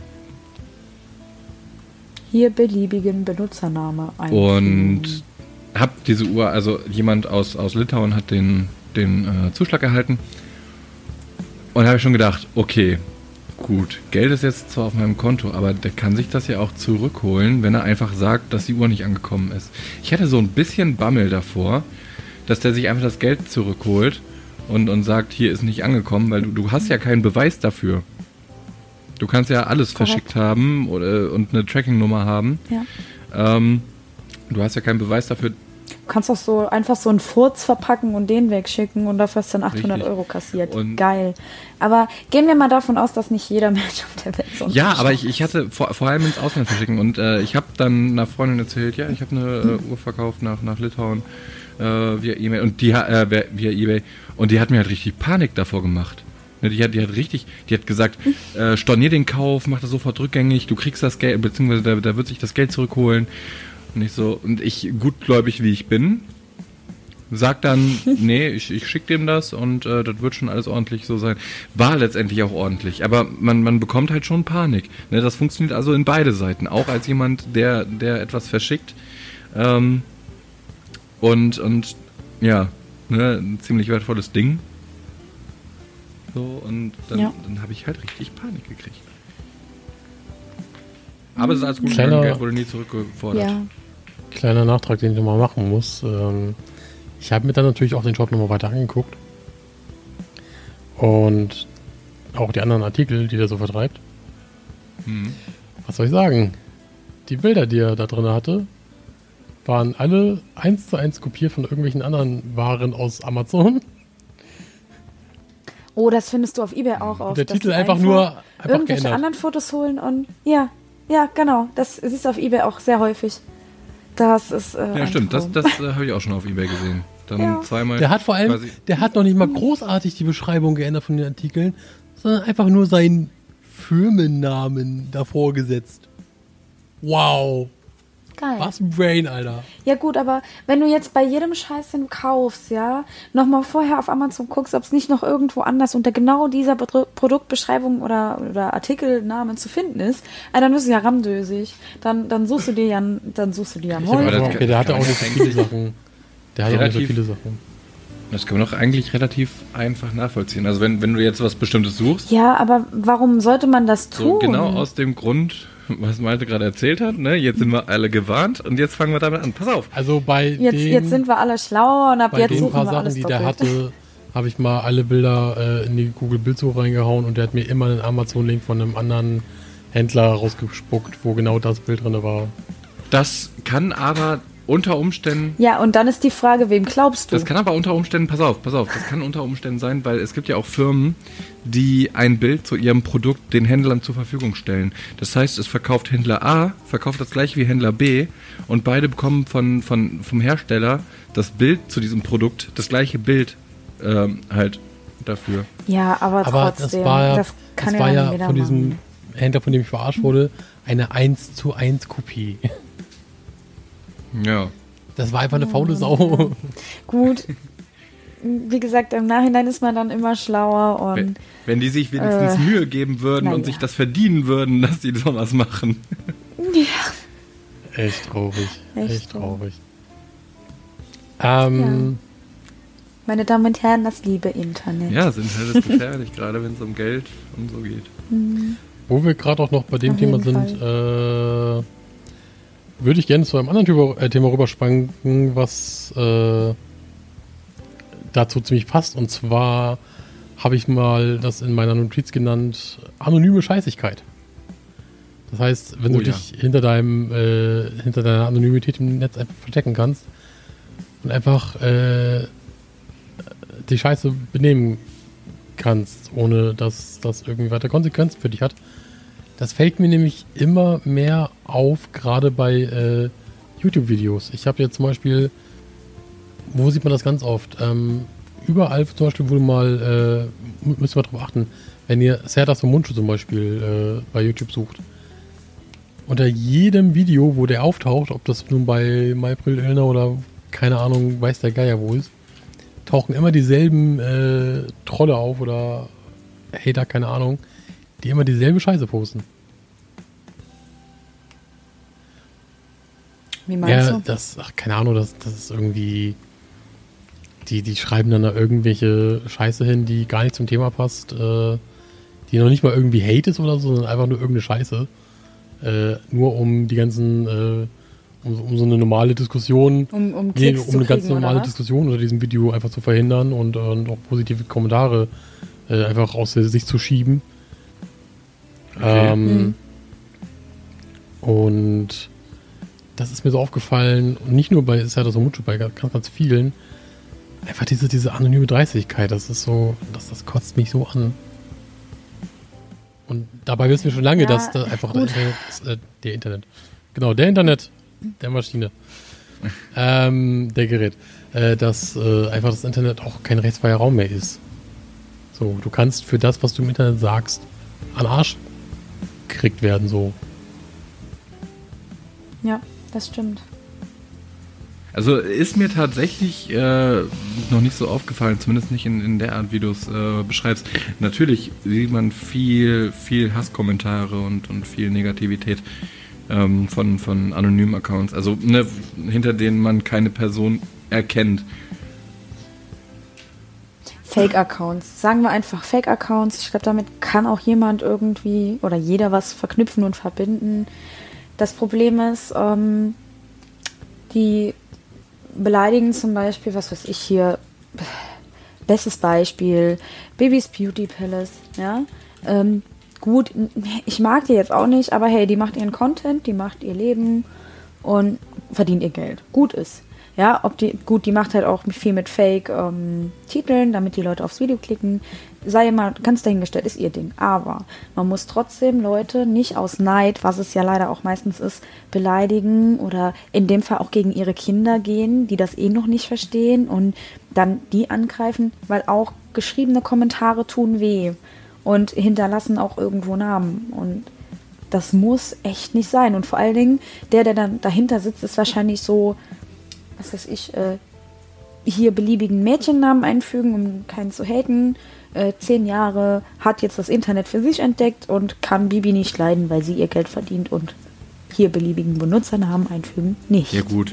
Hier beliebigen Benutzername ein. Und habe diese Uhr, also jemand aus, aus Litauen hat den, den äh, Zuschlag erhalten. Und habe ich schon gedacht, okay, gut, Geld ist jetzt zwar auf meinem Konto, aber der kann sich das ja auch zurückholen, wenn er einfach sagt, dass die Uhr nicht angekommen ist. Ich hatte so ein bisschen Bammel davor, dass der sich einfach das Geld zurückholt und, und sagt, hier ist nicht angekommen, weil du, du hast ja keinen Beweis dafür. Du kannst ja alles Korrekt. verschickt haben oder, und eine Tracking-Nummer haben. ja. Ähm, du hast ja keinen Beweis dafür. Du kannst auch so einfach so einen Furz verpacken und den wegschicken und dafür hast du dann 800 Richtig. Euro kassiert. Und- Geil. Aber gehen wir mal davon aus, dass nicht jeder Mensch auf der Welt so Ja, aber ich, ich hatte vor, vor allem ins Ausland verschicken und äh, ich habe dann einer Freundin erzählt, ja, ich habe eine äh, Uhr verkauft nach, nach Litauen äh, via E-Mail und die äh, via- eBay und die hat mir halt richtig Panik davor gemacht. Ne, Die hat, die hat richtig, die hat gesagt, äh, stornier den Kauf, mach das sofort rückgängig, du kriegst das Geld, beziehungsweise da, da wird sich das Geld zurückholen. Und ich so, und ich, gutgläubig wie ich bin, sag dann, nee, ich, ich schick dem das und äh, das wird schon alles ordentlich so sein. War letztendlich auch ordentlich, aber man, man bekommt halt schon Panik. Ne, das funktioniert also in beide Seiten, auch als jemand, der, der etwas verschickt. Ähm, und, und ja, ne, ein ziemlich wertvolles Ding. So, und dann, Ja. dann habe ich halt richtig Panik gekriegt. Aber es ist alles gut, Kleiner- Geld wurde nie zurückgefordert. Ja. Kleiner Nachtrag, den ich nochmal machen muss. Ähm, ich habe mir dann natürlich auch den Shop nochmal weiter angeguckt. Und auch die anderen Artikel, die der so vertreibt. Hm. Was soll ich sagen? Die Bilder, die er da drin hatte, waren alle eins zu eins kopiert von irgendwelchen anderen Waren aus Amazon. Oh, das findest du auf Ebay auch oft. der Titel einfach nur einfach irgendwelche geändert. anderen Fotos holen und ja, ja, genau. Das siehst du auf Ebay auch sehr häufig. Das ist äh, Ja, stimmt, das, Traum. das äh, habe ich auch schon auf Ebay gesehen. Dann Ja. zweimal. Der hat vor allem, der hat noch nicht mal großartig die Beschreibung geändert von den Artikeln, sondern einfach nur seinen Firmennamen davor gesetzt. Wow. Geil. Was ein Brain, Alter. Ja gut, aber wenn du jetzt bei jedem Scheiß, den du kaufst, ja, nochmal vorher auf Amazon guckst, ob es nicht noch irgendwo anders unter genau dieser Bedru- Produktbeschreibung oder, oder Artikelnamen zu finden ist, äh, dann wirst du ja ramdösig. Dann, dann suchst du dir ja, dann suchst du dir ja das okay, kann- der hatte kann auch man nicht so viele Sachen. Der hat auch nicht so Relativ- viele Sachen. Das kann man doch eigentlich relativ einfach nachvollziehen. Also wenn, wenn du jetzt was Bestimmtes suchst, Ja, aber warum sollte man das tun? so genau aus dem Grund, was Malte gerade erzählt hat, ne? Jetzt sind wir alle gewarnt und jetzt fangen wir damit an. Pass auf. Also bei Jetzt, den, jetzt sind wir alle schlauer und ab bei jetzt den suchen paar wir Sachen, alles die doppelt. der hatte, habe ich mal alle Bilder äh, in die Google Bildsuche reingehauen und der hat mir immer einen Amazon-Link von einem anderen Händler rausgespuckt, wo genau das Bild drin war. Das kann aber unter Umständen. Ja, und dann ist die Frage, wem glaubst du? Das kann aber unter Umständen, pass auf, pass auf, das kann unter Umständen sein, weil es gibt ja auch Firmen, die ein Bild zu ihrem Produkt den Händlern zur Verfügung stellen. Das heißt, es verkauft Händler A, verkauft das gleiche wie Händler B und beide bekommen von, von, vom Hersteller das Bild zu diesem Produkt, das gleiche Bild ähm, halt dafür. ja, aber, Aber trotzdem, das war ja, das kann das ja war ja von diesem machen. Händler, von dem ich verarscht wurde, eine 1 zu 1 Kopie. Ja. Das war einfach eine faule Sau. Gut. Wie gesagt, im Nachhinein ist man dann immer schlauer Wenn, und wenn die sich wenigstens äh, Mühe geben würden na und ja. sich das verdienen würden, dass die sowas machen. Echt traurig. Echt Echt, traurig. Ähm, meine Damen und Herren, das liebe Internet. Ja, sind halt das gefährlich, gerade wenn es um Geld und so geht. Wo wir gerade auch noch bei dem Auf Thema sind, äh, würde ich gerne zu einem anderen Thema, äh, rüberschwanken, was äh, dazu ziemlich passt. Und zwar habe ich mal das in meiner Notiz genannt, anonyme Scheißigkeit. Das heißt, wenn Oh du ja. dich hinter deinem, äh, hinter deiner Anonymität im Netz einfach verstecken kannst und einfach äh, die Scheiße benehmen kannst, ohne dass das irgendwie weiter Konsequenzen für dich hat. Das fällt mir nämlich immer mehr auf, gerade bei äh, YouTube-Videos. Ich habe jetzt zum Beispiel, wo sieht man das ganz oft? Ähm, überall zum Beispiel, wo du mal, äh, mü- müsst ihr mal achten, wenn ihr Serdas von Mundschuh zum Beispiel äh, bei YouTube sucht. Unter jedem Video, wo der auftaucht, ob das nun bei MyPril Illner oder keine Ahnung, weiß der Geier wo ist, tauchen immer dieselben äh, Trolle auf oder Hater, keine Ahnung, die immer dieselbe Scheiße posten. Wie meinst Ja, du? das, ach, keine Ahnung, das, das ist irgendwie. Die, die schreiben dann da irgendwelche Scheiße hin, die gar nicht zum Thema passt, äh, die noch nicht mal irgendwie Hate ist oder so, sondern einfach nur irgendeine Scheiße. Äh, nur um die ganzen, äh, um, um so eine normale Diskussion, Um, um nee, um eine ganz oder normale? Diskussion unter diesem Video einfach zu verhindern und, und auch positive Kommentare äh, einfach aus der Sicht zu schieben. Okay. Ähm, Mhm. Und das ist mir so aufgefallen, und nicht nur bei Serdas und Mucho, bei ganz, ganz vielen, einfach diese, diese anonyme Dreistigkeit, das ist so, das, das kotzt mich so an. Und dabei wissen wir schon lange, Ja, dass da einfach der. Internet, ist, äh, der Internet, genau, der Internet, der Maschine, ähm, der Gerät, äh, dass äh, einfach das Internet auch kein rechtsfreier Raum mehr ist. So, du kannst für das, was du im Internet sagst, an Arsch gekriegt werden, so. Ja, das stimmt. Also ist mir tatsächlich äh, noch nicht so aufgefallen, zumindest nicht in, in der Art, wie du es äh, beschreibst. Natürlich sieht man viel, viel Hasskommentare und, und viel Negativität ähm, von, von anonymen Accounts, also ne, hinter denen man keine Person erkennt. Fake-Accounts. Sagen wir einfach Fake-Accounts. Ich glaube, damit kann auch jemand irgendwie oder jeder was verknüpfen und verbinden. Das Problem ist, ähm, die beleidigen zum Beispiel, was weiß ich hier, bestes Beispiel, Babys Beauty Palace, ja. Ähm, gut, ich mag die jetzt auch nicht, aber hey, die macht ihren Content, die macht ihr Leben und verdient ihr Geld. Gut ist. Ja, ob die, gut, die macht halt auch viel mit Fake-Titeln, damit die Leute aufs Video klicken. Sei mal ganz dahingestellt, ist ihr Ding. Aber man muss trotzdem Leute nicht aus Neid, was es ja leider auch meistens ist, beleidigen oder in dem Fall auch gegen ihre Kinder gehen, die das eh noch nicht verstehen und dann die angreifen, weil auch geschriebene Kommentare tun weh und hinterlassen auch irgendwo Namen. Und das muss echt nicht sein. Und vor allen Dingen, der, der dann dahinter sitzt, ist wahrscheinlich so, was weiß ich, äh, hier beliebigen Mädchennamen einfügen, um keinen zu haten. Äh, zehn Jahre, hat jetzt das Internet für sich entdeckt und kann Bibi nicht leiden, weil sie ihr Geld verdient und hier beliebigen Benutzernamen einfügen. Nicht. Ja gut.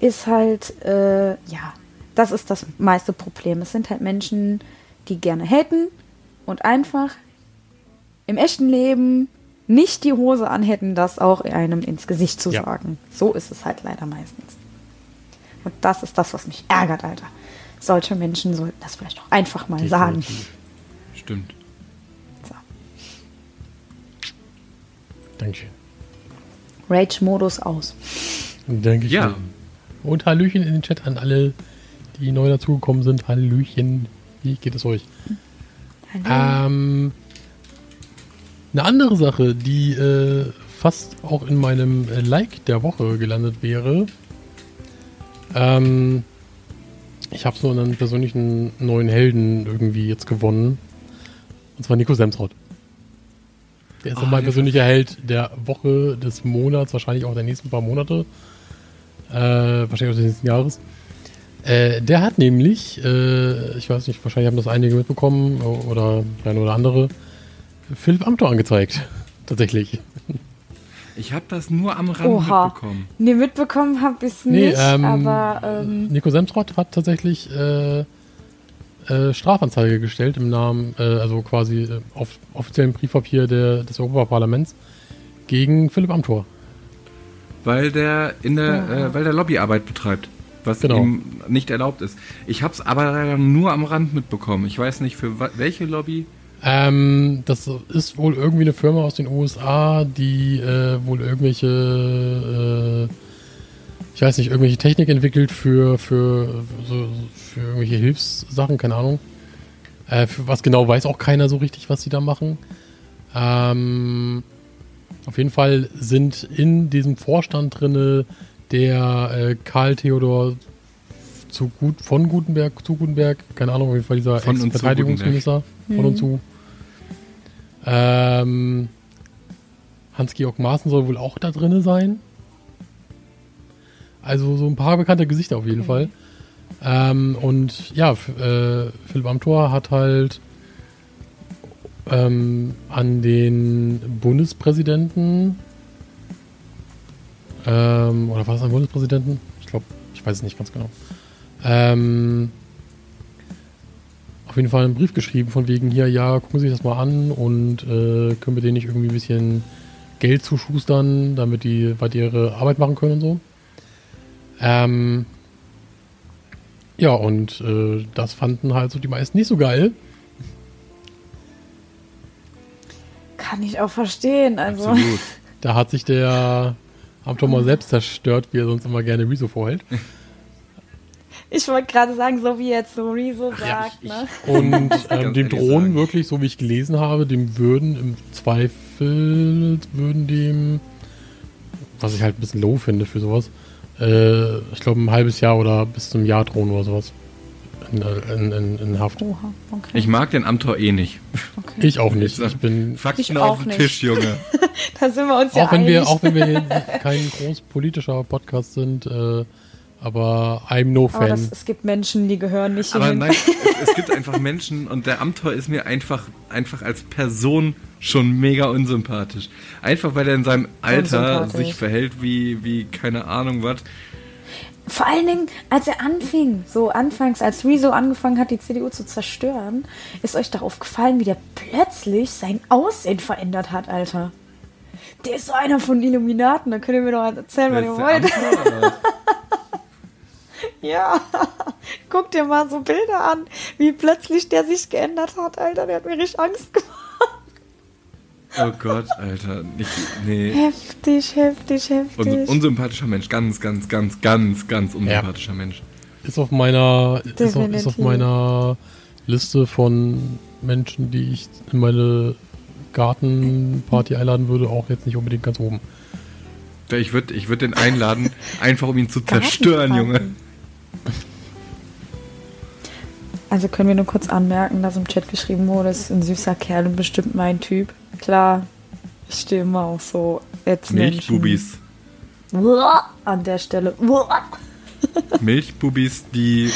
Ist halt, äh, ja, das ist das meiste Problem. Es sind halt Menschen, die gerne haten und einfach im echten Leben nicht die Hose anhätten, das auch einem ins Gesicht zu Ja. sagen. So ist es halt leider meistens. Und das ist das, was mich ärgert, Alter. Solche Menschen sollten das vielleicht auch einfach mal sagen. Definitiv. Stimmt. So. Dankeschön. Rage-Modus aus. Dankeschön. Ja. Und Hallöchen in den Chat an alle, die neu dazugekommen sind. Hallöchen. Wie geht es euch? Hallo. Ähm, eine andere Sache, die äh, fast auch in meinem äh, Like der Woche gelandet wäre. Ähm, ich habe so einen persönlichen neuen Helden irgendwie jetzt gewonnen. Und zwar Nico Semsrott. Der ist so Ah, mein persönlicher Held der Woche, des Monats, wahrscheinlich auch der nächsten paar Monate. Äh, wahrscheinlich auch des nächsten Jahres. Äh, der hat nämlich, äh, ich weiß nicht, wahrscheinlich haben das einige mitbekommen oder der eine oder andere, Philipp Amthor angezeigt. Tatsächlich. Ich habe das nur am Rand Oha. mitbekommen. Nee, mitbekommen habe ich es Nee, nicht, ähm, aber ähm, Nico Semsrott hat tatsächlich äh, äh, Strafanzeige gestellt im Namen, äh, also quasi äh, auf offiziellen Briefpapier der, des Europaparlaments gegen Philipp Amthor. Weil der in der, äh, weil der Lobbyarbeit betreibt, was Genau. ihm nicht erlaubt ist. Ich habe es aber leider nur am Rand mitbekommen. Ich weiß nicht für welche Lobby. Ähm, das ist wohl irgendwie eine Firma aus den USA, die äh, wohl irgendwelche, äh, ich weiß nicht, irgendwelche Technik entwickelt für, für, so, für irgendwelche Hilfssachen, keine Ahnung. Äh, für was genau weiß auch keiner so richtig, was sie da machen. Ähm, auf jeden Fall sind in diesem Vorstand drinne der äh, Karl Theodor zu gut, von Gutenberg zu Gutenberg, keine Ahnung, auf jeden Fall dieser Ex-Verteidigungsminister von und zu. Ähm, Hans-Georg Maaßen soll wohl auch da drinne sein. Also so ein paar bekannte Gesichter auf jeden Fall. Ähm, und ja, äh, Philipp Amthor hat halt ähm, an den Bundespräsidenten ähm, oder war es ein Bundespräsidenten? Ich glaube, ich weiß es nicht ganz genau. Ähm, jeden Fall einen Brief geschrieben von wegen hier, ja, gucken Sie sich das mal an und äh, können wir denen nicht irgendwie ein bisschen Geld zuschustern, damit die weiter ihre Arbeit machen können und so. Ähm, ja, und äh, das fanden halt so die meisten nicht so geil. kann ich auch verstehen. Also Absolut. Da hat sich der Amtor mal selbst zerstört, wie er sonst immer gerne Rezo vorhält. Ich wollte gerade sagen, so wie jetzt so Rezo sagt, ich- ne? Und ähm, dem drohen sagen. wirklich, so wie ich gelesen habe, dem würden im Zweifel, würden dem, was ich halt ein bisschen low finde für sowas, äh, ich glaube ein halbes Jahr oder bis zum Jahr drohen oder sowas. In, in, in, in Haft. Oha, okay. Ich mag den Amtor eh nicht. okay. Ich auch nicht. Ich bin, Fakten Ich auf auch den. Tisch, Junge. Da sind wir uns ja auch wenn einig. wir, auch wenn wir hier kein groß politischer Podcast sind, äh, aber I'm no aber Fan. das, es gibt Menschen, die gehören nicht Aber hierhin. nein, es, es gibt einfach Menschen und der Amtor ist mir einfach, einfach als Person schon mega unsympathisch. Einfach weil er in seinem Alter sich verhält wie, wie keine Ahnung was. Vor allen Dingen, als er anfing, so anfangs, als Rezo angefangen hat, die CDU zu zerstören, ist euch doch aufgefallen, wie der plötzlich sein Aussehen verändert hat, Alter. Der ist so einer von den Illuminaten, da könnt ihr mir doch erzählen, was ihr wollt. Ja, guck dir mal so Bilder an, wie plötzlich der sich geändert hat, Alter. Der hat mir richtig Angst gemacht. Oh Gott, Alter. Nicht, nee. Heftig, heftig, heftig. Un unsympathischer Mensch. Ganz, ganz, ganz, ganz, ganz unsympathischer Mensch. Ist auf meiner ist auf, ist auf meiner Liste von Menschen, die ich in meine Gartenparty einladen würde, auch jetzt nicht unbedingt ganz oben. Ich würde ich würd den einladen, einfach um ihn zu zerstören, Junge. Also können wir nur kurz anmerken, dass im Chat geschrieben wurde, ist ein süßer Kerl und bestimmt mein Typ. Klar, ich stehe immer auf so Milchbubis. Menschen. An der Stelle. Milchbubis, die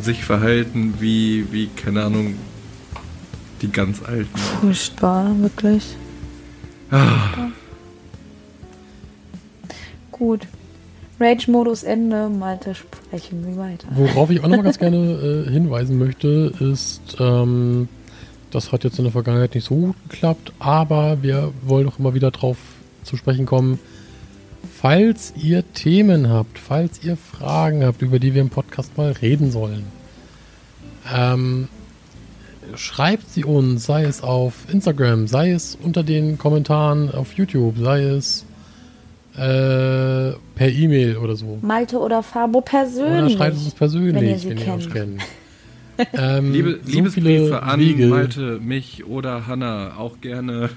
sich verhalten wie, wie, keine Ahnung, die ganz Alten. Furchtbar, wirklich. Ah, Gut. Rage-Modus Ende. Malte, sprechen Sie weiter. Worauf ich auch nochmal ganz gerne äh, hinweisen möchte, ist, ähm, das hat jetzt in der Vergangenheit nicht so gut geklappt, aber wir wollen doch immer wieder drauf zu sprechen kommen. Falls ihr Themen habt, falls ihr Fragen habt, über die wir im Podcast mal reden sollen, ähm, schreibt sie uns, sei es auf Instagram, sei es unter den Kommentaren auf YouTube, sei es Äh, per E-Mail oder so. Malte oder Fabo persönlich. Oder schreibt es uns persönlich, wenn ihr sie wenn ihr uns kennt. ähm, Liebe, so Liebesbriefe an Wege. Malte, mich oder Hanna auch gerne.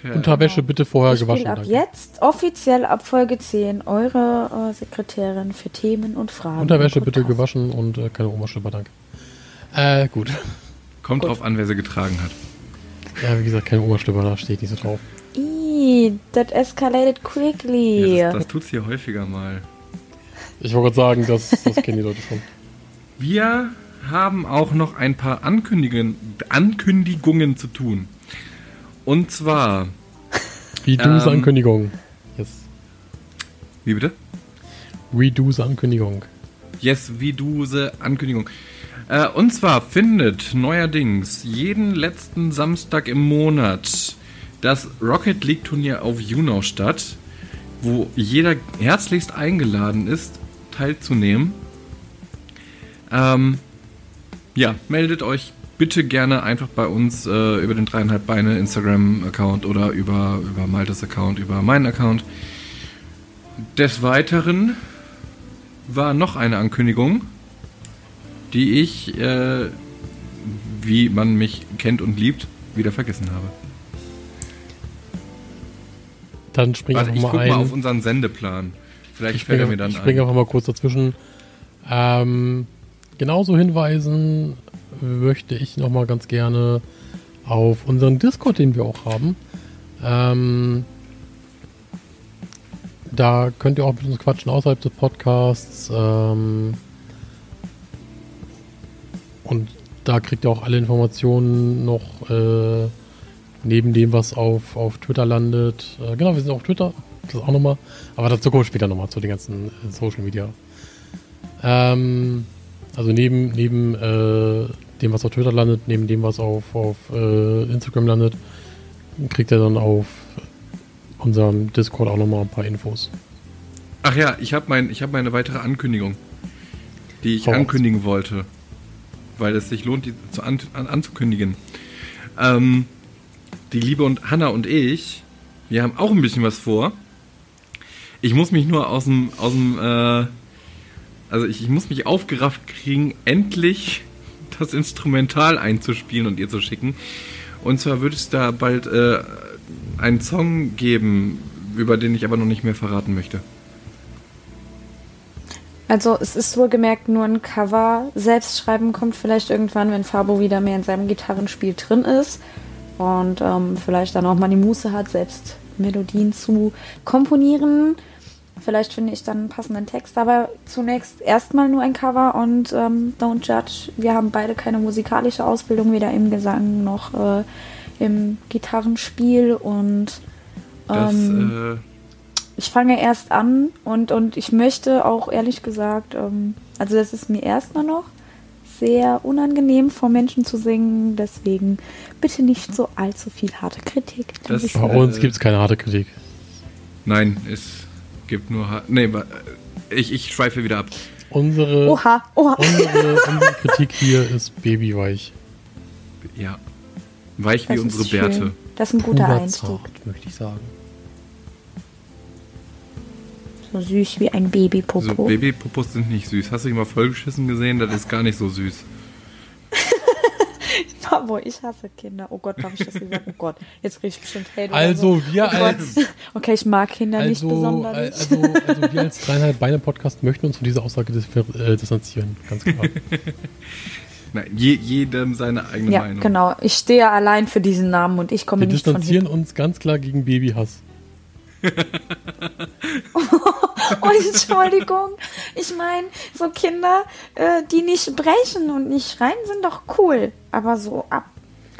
Per Unterwäsche bitte vorher Ich gewaschen. ab danke. jetzt offiziell ab Folge 10 eure äh, Sekretärin für Themen und Fragen. Unterwäsche bitte Podcast. gewaschen und äh, keine Oma-Schlipper, danke. Äh, gut. Kommt drauf an, wer sie getragen hat. Ja, wie gesagt, keine Oma-Schlipper, da steht nicht so drauf. That escalated quickly. Ja, das, das tut's hier häufiger mal. Ich wollte gerade sagen, das, das kennen die Leute schon. Wir haben auch noch ein paar Ankündigungen, Ankündigungen zu tun. Und zwar, Redo's Ähm. Ankündigung. Yes. wie bitte? Redo's Ankündigung. Yes, wie du se Ankündigung. Äh, und zwar findet neuerdings jeden letzten Samstag im Monat das Rocket League Turnier auf Juno statt, wo jeder herzlichst eingeladen ist, teilzunehmen. Ähm, ja, meldet euch bitte gerne einfach bei uns äh, über den dreieinhalb Beine Instagram-Account oder über, über Maltes Account, über meinen Account. Des Weiteren war noch eine Ankündigung, die ich, äh, wie man mich kennt und liebt, wieder vergessen habe. Dann spring Warte, einfach ich mal guck ein. mal auf unseren Sendeplan. Vielleicht ich fällt er springe, mir dann ich springe ein. einfach mal kurz dazwischen. Ähm, genauso hinweisen möchte ich noch mal ganz gerne auf unseren Discord, den wir auch haben. Ähm, da könnt ihr auch mit uns quatschen außerhalb des Podcasts. Ähm, und da kriegt ihr auch alle Informationen noch äh, neben dem, was auf, auf Twitter landet. Äh, genau, wir sind auf Twitter. Das auch nochmal. Aber dazu kommen wir später nochmal zu den ganzen äh, Social Media. Ähm, also neben, neben äh, dem, was auf Twitter landet, neben dem, was auf, auf äh, Instagram landet, kriegt ihr dann auf unserem Discord auch nochmal ein paar Infos. Ach ja, ich habe mein, ich hab meine weitere Ankündigung, die ich raus. ankündigen wollte, weil es sich lohnt, die zu an, an, anzukündigen. Ähm, die Liebe und Hanna und ich, wir haben auch ein bisschen was vor. Ich muss mich nur aus dem, aus dem, äh, also ich, ich muss mich aufgerafft kriegen, endlich das Instrumental einzuspielen und ihr zu schicken. Und zwar wird es da bald äh, einen Song geben, über den ich aber noch nicht mehr verraten möchte. Also es ist wohlgemerkt nur ein Cover. Selbstschreiben kommt vielleicht irgendwann, wenn Fabo wieder mehr in seinem Gitarrenspiel drin ist. Und ähm, vielleicht dann auch mal die Muße hat, selbst Melodien zu komponieren. Vielleicht finde ich dann einen passenden Text. Aber zunächst erstmal nur ein Cover und ähm, don't judge. Wir haben beide keine musikalische Ausbildung, weder im Gesang noch äh, im Gitarrenspiel. Und Das, ähm, äh, ich fange erst an und, und ich möchte auch ehrlich gesagt, ähm, also das ist mir erstmal noch sehr unangenehm, vor Menschen zu singen. Deswegen bitte nicht so allzu viel harte Kritik. Das- Bei uns gibt es keine harte Kritik. nein, es gibt nur. Ha nee, ich, ich schweife wieder ab. Unsere, Oha, oha. unsere, unsere Kritik hier ist babyweich. Ja. Weich wie Das unsere ist schön. Bärte. Das ist ein guter Puderzart, Einstieg. möchte ich sagen. So süß wie ein Babypopo. So, Babypopos sind nicht süß. Hast du dich mal vollgeschissen gesehen? Das ist gar nicht so süß. Pabo, ich hasse Kinder. Oh Gott, darf ich das gesagt? Oh Gott, jetzt krieg ich bestimmt Hate. Also, so. wir oh Gott. als- Okay, ich mag Kinder nicht Also, besonders. also, also wir als dreieinhalb Beine Podcast möchten uns von dieser Aussage äh, distanzieren, ganz klar. Nein, je, jedem seine eigene ja, Meinung. genau. Ich stehe allein für diesen Namen und ich komme Wir nicht von distanzieren hinten. uns ganz klar gegen Babyhass. Oh, Entschuldigung. Ich meine, so Kinder, äh, die nicht brechen und nicht schreien, sind doch cool. Aber so ab,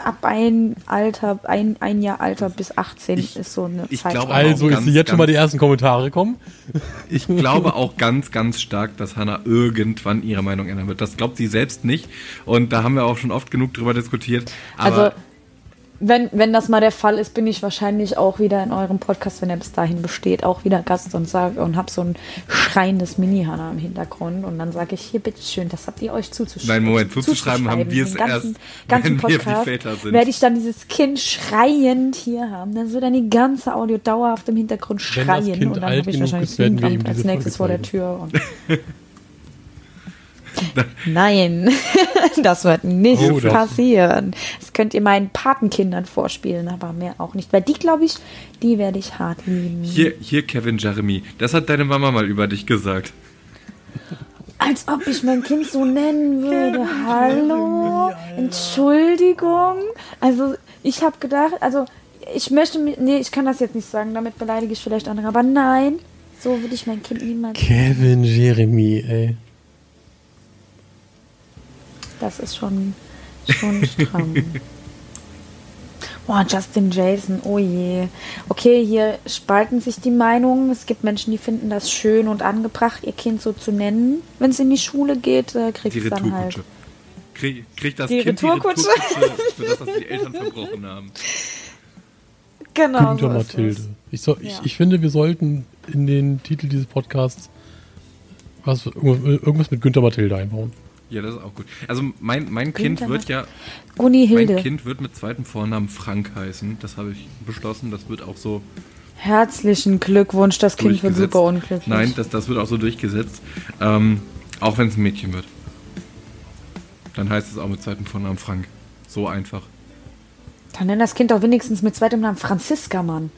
ab ein Alter, ein, ein Jahr Alter bis 18 Ich- ist so eine ich Zeit. glaube Also, ich ganz, sehe jetzt schon mal die ersten Kommentare kommen. Ich glaube auch ganz, ganz stark, dass Hannah irgendwann ihre Meinung ändern wird. Das glaubt sie selbst nicht. Und da haben wir auch schon oft genug drüber diskutiert. Aber Also, wenn, wenn das mal der Fall ist, bin ich wahrscheinlich auch wieder in eurem Podcast, wenn er bis dahin besteht, auch wieder Gast und sage und habe so ein schreiendes Mini-Hanna im Hintergrund und dann sage ich hier bitteschön, das habt ihr euch zuzuschreiben. Nein, Moment, zuzuschreiben haben wir es erst, ganzen wenn wir Podcast wie Väter sind. werde ich dann dieses Kind schreiend hier haben. Dann wird dann die ganze Audio dauerhaft im Hintergrund schreien und dann habe ich wahrscheinlich ist, wir als nächstes vor der Tür. Nein, das wird nicht Oh, passieren. Das könnt ihr meinen Patenkindern vorspielen, aber mehr auch nicht. Weil die, glaube ich, die werde ich hart lieben. Hier, hier, Kevin Jeremy. Das hat deine Mama mal über dich gesagt. Als ob ich mein Kind so nennen würde. Hallo? Entschuldigung? Also, ich habe gedacht, also, ich möchte, mi- nee, ich kann das jetzt nicht sagen, damit beleidige ich vielleicht andere, aber nein, so würde ich mein Kind niemals. Kevin Jeremy, ey. Das ist schon, schon stramm. Boah, Justin Jason, oh je. Okay, hier spalten sich die Meinungen. Es gibt Menschen, die finden das schön und angebracht, ihr Kind so zu nennen. Wenn es in die Schule geht, äh, kriegt es dann halt. Retourkutsche. Krieg, das Die Kind Retourkutsche. die Retourkutsche, für das, was die Eltern verbrochen haben. Genau. Günther so ist Mathilde. es. Ich, soll, Ja. ich, ich finde, wir sollten in den Titel dieses Podcasts was, irgendwas, irgendwas mit Günther Mathilde einbauen. Ja, das ist auch gut. Also mein, mein Kind wird ja, mein Gunihilde. Kind wird mit zweitem Vornamen Frank heißen. Das habe ich beschlossen. Das wird auch so Herzlichen Glückwunsch, das Kind wird super unglücklich. Nein, das, das wird auch so durchgesetzt. Ähm, auch wenn es ein Mädchen wird. Dann heißt es auch mit zweitem Vornamen Frank. So einfach. Dann nenn das Kind doch wenigstens mit zweitem Namen Franziska, Mann.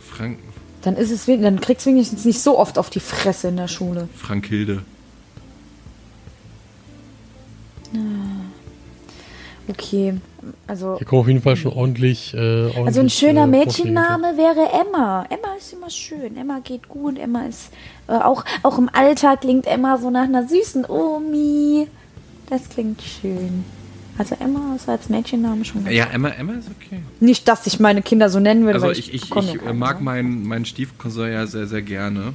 Frank, Dann ist es, dann kriegst du wenigstens nicht so oft auf die Fresse in der Schule. Frank Hilde. Okay, also Hier kommen auf jeden Fall schon ordentlich. Äh, ordentlich Also ein schöner äh, Mädchenname wäre Emma. Emma ist immer schön. Emma geht gut. Emma ist äh, auch, auch im Alltag klingt Emma so nach einer süßen Omi. Das klingt schön. Also Emma ist als Mädchenname schon ganz Ja, Emma, Emma ist okay. Nicht, dass ich meine Kinder so nennen würde, Also weil ich, ich, ja ich äh, keinen, mag ne? meinen, meinen Stiefcousin ja sehr, sehr gerne.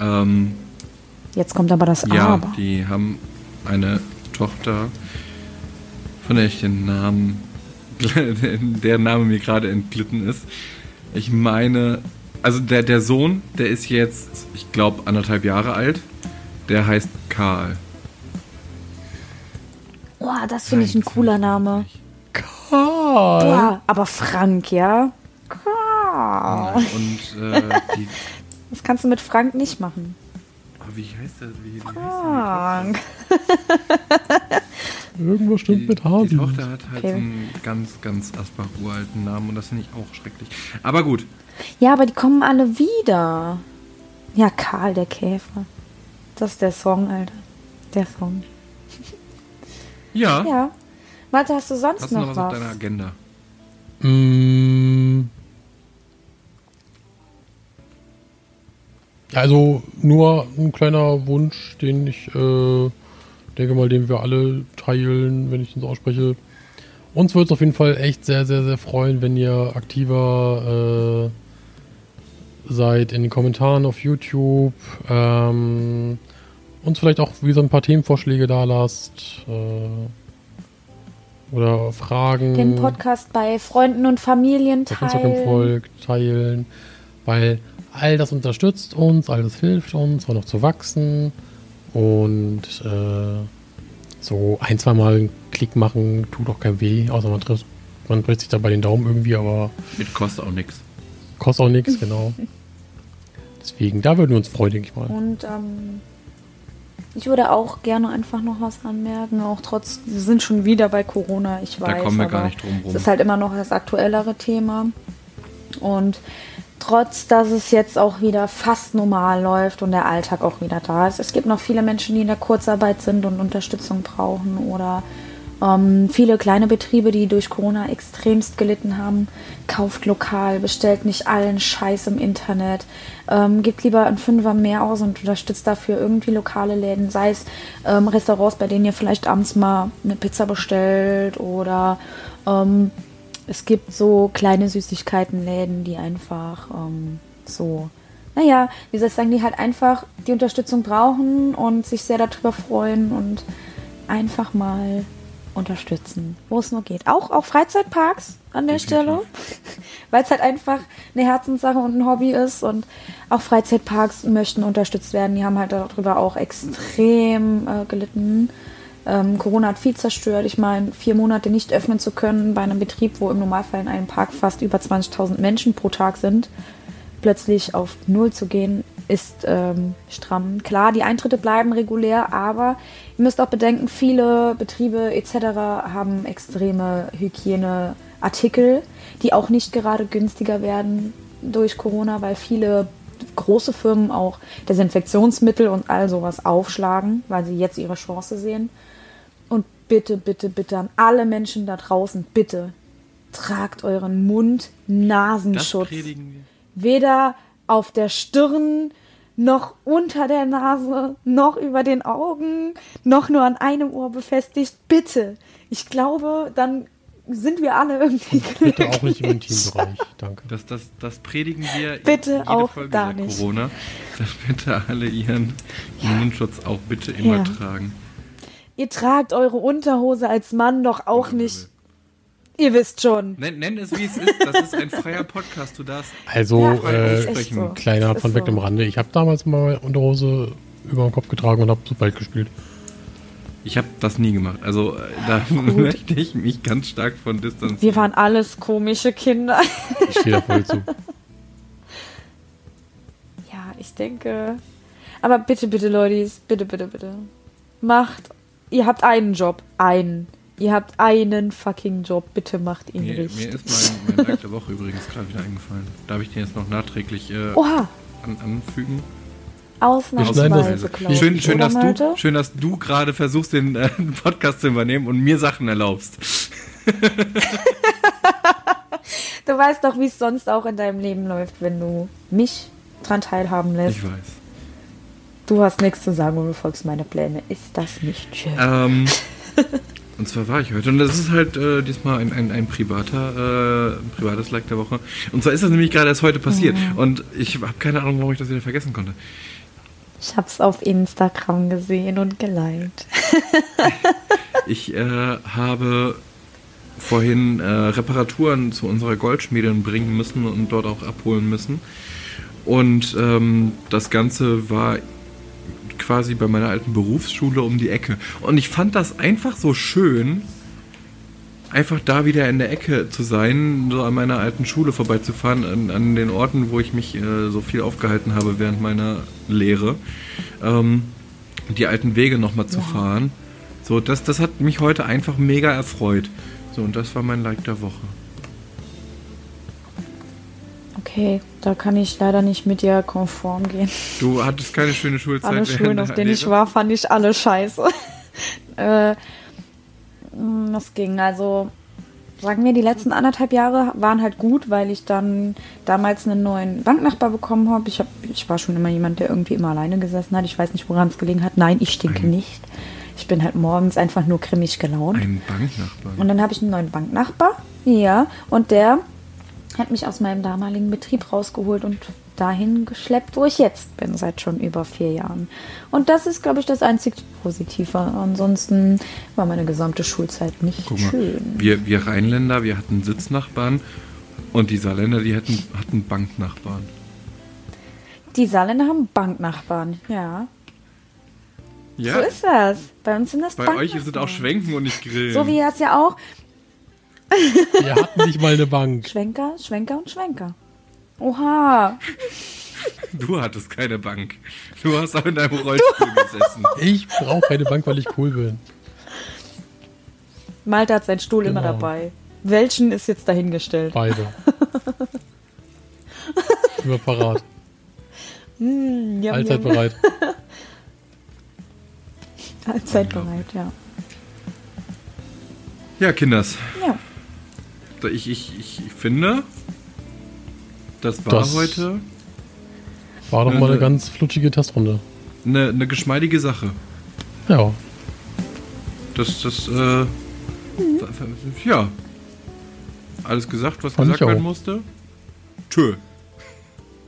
Ähm, Jetzt kommt aber das ja, Aber. die haben eine Tochter, von der ich den Namen, der Name mir gerade entglitten ist. Ich meine, also der, der Sohn, der ist jetzt, ich glaube, anderthalb Jahre alt. Der heißt Karl. Boah, das finde ich ein cooler Name. Karl. Boah, aber Frank, ja? Karl. Und äh, die, Das kannst du mit Frank nicht machen. Oh, wie heißt der? Wie, wie heißt der? Frank. Irgendwas stimmt Die, mit die Hasi. Tochter hat halt Okay. so einen ganz, ganz Asbach uralten Namen und das finde ich auch schrecklich. Aber gut, Ja, aber die kommen alle wieder. Ja, Karl der Käfer. Das ist der Song, Alter. Der Song. ja. Ja. Malte, hast du sonst Hast du noch noch was auf deiner Agenda? Mm. Also nur ein kleiner Wunsch, den ich äh, denke mal, den wir alle teilen, wenn ich ihn so ausspreche. Uns würde es auf jeden Fall echt sehr, sehr, sehr freuen, wenn ihr aktiver äh, seid in den Kommentaren auf YouTube. Ähm, uns vielleicht auch wie so ein paar Themenvorschläge da lasst. Äh, oder Fragen Den Podcast bei Freunden und Familien auf Instagram teilen. folgt, teilen, weil all das unterstützt uns, all das hilft uns, auch noch zu wachsen und äh, so ein, zwei Mal einen Klick machen tut auch kein weh, außer man trifft, man bricht sich dabei den Daumen irgendwie, aber Mit kostet auch nichts. kostet auch nichts, genau. Deswegen, da würden wir uns freuen, denke ich mal. Und ähm, ich würde auch gerne einfach noch was anmerken, auch trotz, wir sind schon wieder bei Corona, ich weiß. Da kommen wir aber gar nicht drum rum. Es ist halt immer noch das aktuellere Thema. Und trotz, dass es jetzt auch wieder fast normal läuft und der Alltag auch wieder da ist, es gibt noch viele Menschen, die in der Kurzarbeit sind und Unterstützung brauchen oder ähm, viele kleine Betriebe, die durch Corona extremst gelitten haben. Kauft lokal, bestellt nicht allen Scheiß im Internet, ähm, gibt lieber ein Fünfer mehr aus und unterstützt dafür irgendwie lokale Läden, sei es ähm, Restaurants, bei denen ihr vielleicht abends mal eine Pizza bestellt oder ähm, es gibt so kleine Süßigkeitenläden, die einfach ähm, so, naja, wie soll ich sagen, die halt einfach die Unterstützung brauchen und sich sehr darüber freuen und einfach mal unterstützen, wo es nur geht. Auch, auch Freizeitparks an der. Stelle, weil es halt einfach eine Herzenssache und ein Hobby ist und auch Freizeitparks möchten unterstützt werden. Die haben halt darüber auch extrem äh, gelitten. Ähm, Corona hat viel zerstört. Ich meine, vier Monate nicht öffnen zu können bei einem Betrieb, wo im Normalfall in einem Park fast über 20.000 Menschen pro Tag sind, plötzlich auf Null zu gehen, ist ähm, stramm. Klar, die Eintritte bleiben regulär, aber ihr müsst auch bedenken, viele Betriebe etc. haben extreme Hygieneartikel, die auch nicht gerade günstiger werden durch Corona, weil viele große Firmen auch Desinfektionsmittel und all sowas aufschlagen, weil sie jetzt ihre Chance sehen. Bitte, bitte, bitte an alle Menschen da draußen, bitte tragt euren Mund-Nasenschutz weder auf der Stirn, noch unter der Nase, noch über den Augen, noch nur an einem Ohr befestigt. Bitte. Ich glaube, dann sind wir alle irgendwie Bitte auch nicht im glücklich. Intimbereich. Danke. Das, das, das predigen wir Bitte jede auch Folge gar nicht. Corona, dass bitte alle ihren Mundschutz auch bitte immer Ja. tragen. Ihr tragt eure Unterhose als Mann doch auch nicht. Ihr wisst schon. Nenn, nenn es, wie es ist. Das ist ein freier Podcast. Du darfst. Also, Ja, äh, so. kleiner von weg so. am Rande. Ich habe damals mal Unterhose über den Kopf getragen und habe Superheld gespielt. Ich habe das nie gemacht. Also äh, da möchte ich mich ganz stark von distanzieren. Wir waren alles komische Kinder. Ich stehe da voll zu. Ja, ich denke. Aber bitte, bitte, Leute, bitte, bitte, bitte. Macht. Ihr habt einen Job. Einen. Ihr habt einen fucking Job. Bitte macht ihn Mir, mir richtig. ist mein, mein Like der Woche übrigens gerade wieder eingefallen. Darf ich den jetzt noch nachträglich äh, Oha, an, anfügen? ausnahmsweise, das-. Schön, schön, dass du, schön, dass du gerade versuchst, den äh, Podcast zu übernehmen und mir Sachen erlaubst. Du weißt doch, wie es sonst auch in deinem Leben läuft, wenn du mich dran teilhaben lässt. Ich weiß. Du hast nichts zu sagen und du folgst meine Pläne. Ist das nicht schön? Ähm, und zwar war ich heute, und das ist halt äh, diesmal ein, ein, ein privater, äh, ein privates Like der Woche. Und zwar ist das nämlich gerade erst heute passiert. Mhm. Und ich habe keine Ahnung, warum ich das wieder vergessen konnte. Ich hab's auf Instagram gesehen und geliked. Ich äh, habe vorhin äh, Reparaturen zu unserer Goldschmiedin bringen müssen und dort auch abholen müssen. Und ähm, das Ganze war quasi bei meiner alten Berufsschule um die Ecke. Und ich fand das einfach so schön, einfach da wieder in der Ecke zu sein, so an meiner alten Schule vorbeizufahren, an, an den Orten, wo ich mich äh, so viel aufgehalten habe während meiner Lehre. Ähm, die alten Wege nochmal zu Ja. fahren. So, das, das hat mich heute einfach mega erfreut. So, und das war mein Like der Woche. Okay, da kann ich leider nicht mit dir konform gehen. Du hattest keine schöne Schulzeit. Alle Schulen, auf denen ich war, fand ich alle scheiße. äh, mh, das ging. Also, sagen wir, die letzten anderthalb Jahre waren halt gut, weil ich dann damals einen neuen Banknachbar bekommen habe. Ich, hab, ich war schon immer jemand, der irgendwie immer alleine gesessen hat. Ich weiß nicht, woran es gelegen hat. Nein, ich stinke Ein- nicht. Ich bin halt morgens einfach nur grimmig gelaunt. Ein Banknachbar. Und dann habe ich einen neuen Banknachbar. Ja, und der hat mich aus meinem damaligen Betrieb rausgeholt und dahin geschleppt, wo ich jetzt bin, seit schon über vier Jahren. Und das ist, glaube ich, das einzig Positive. Ansonsten war meine gesamte Schulzeit nicht mal, schön. wir, wir Rheinländer, wir hatten Sitznachbarn und die Saarländer, die hatten, hatten Banknachbarn. Die Saarländer haben Banknachbarn, ja. So ist das. Bei uns sind das bei euch es auch. Schwenken und nicht Grillen. So wie das ja auch. Wir hatten nicht mal eine Bank. Schwenker, Schwenker und Schwenker. Oha. Du hattest keine Bank. Du hast auch in deinem Rollstuhl gesessen. Ich brauche keine Bank, weil ich cool bin. Malte hat seinen Stuhl immer Genau. dabei. Welchen ist jetzt dahingestellt? Beide. Immer parat. Mm, yum, Allzeit yum. bereit. Allzeit bereit, ja. Ja, Kinders. Ja. Ich, ich, ich finde, das war Das- heute War doch mal eine ganz flutschige Testrunde. eine, eine geschmeidige Sache. Ja. Das, das, äh, ja. Alles gesagt, was Fand gesagt werden musste? Tschö.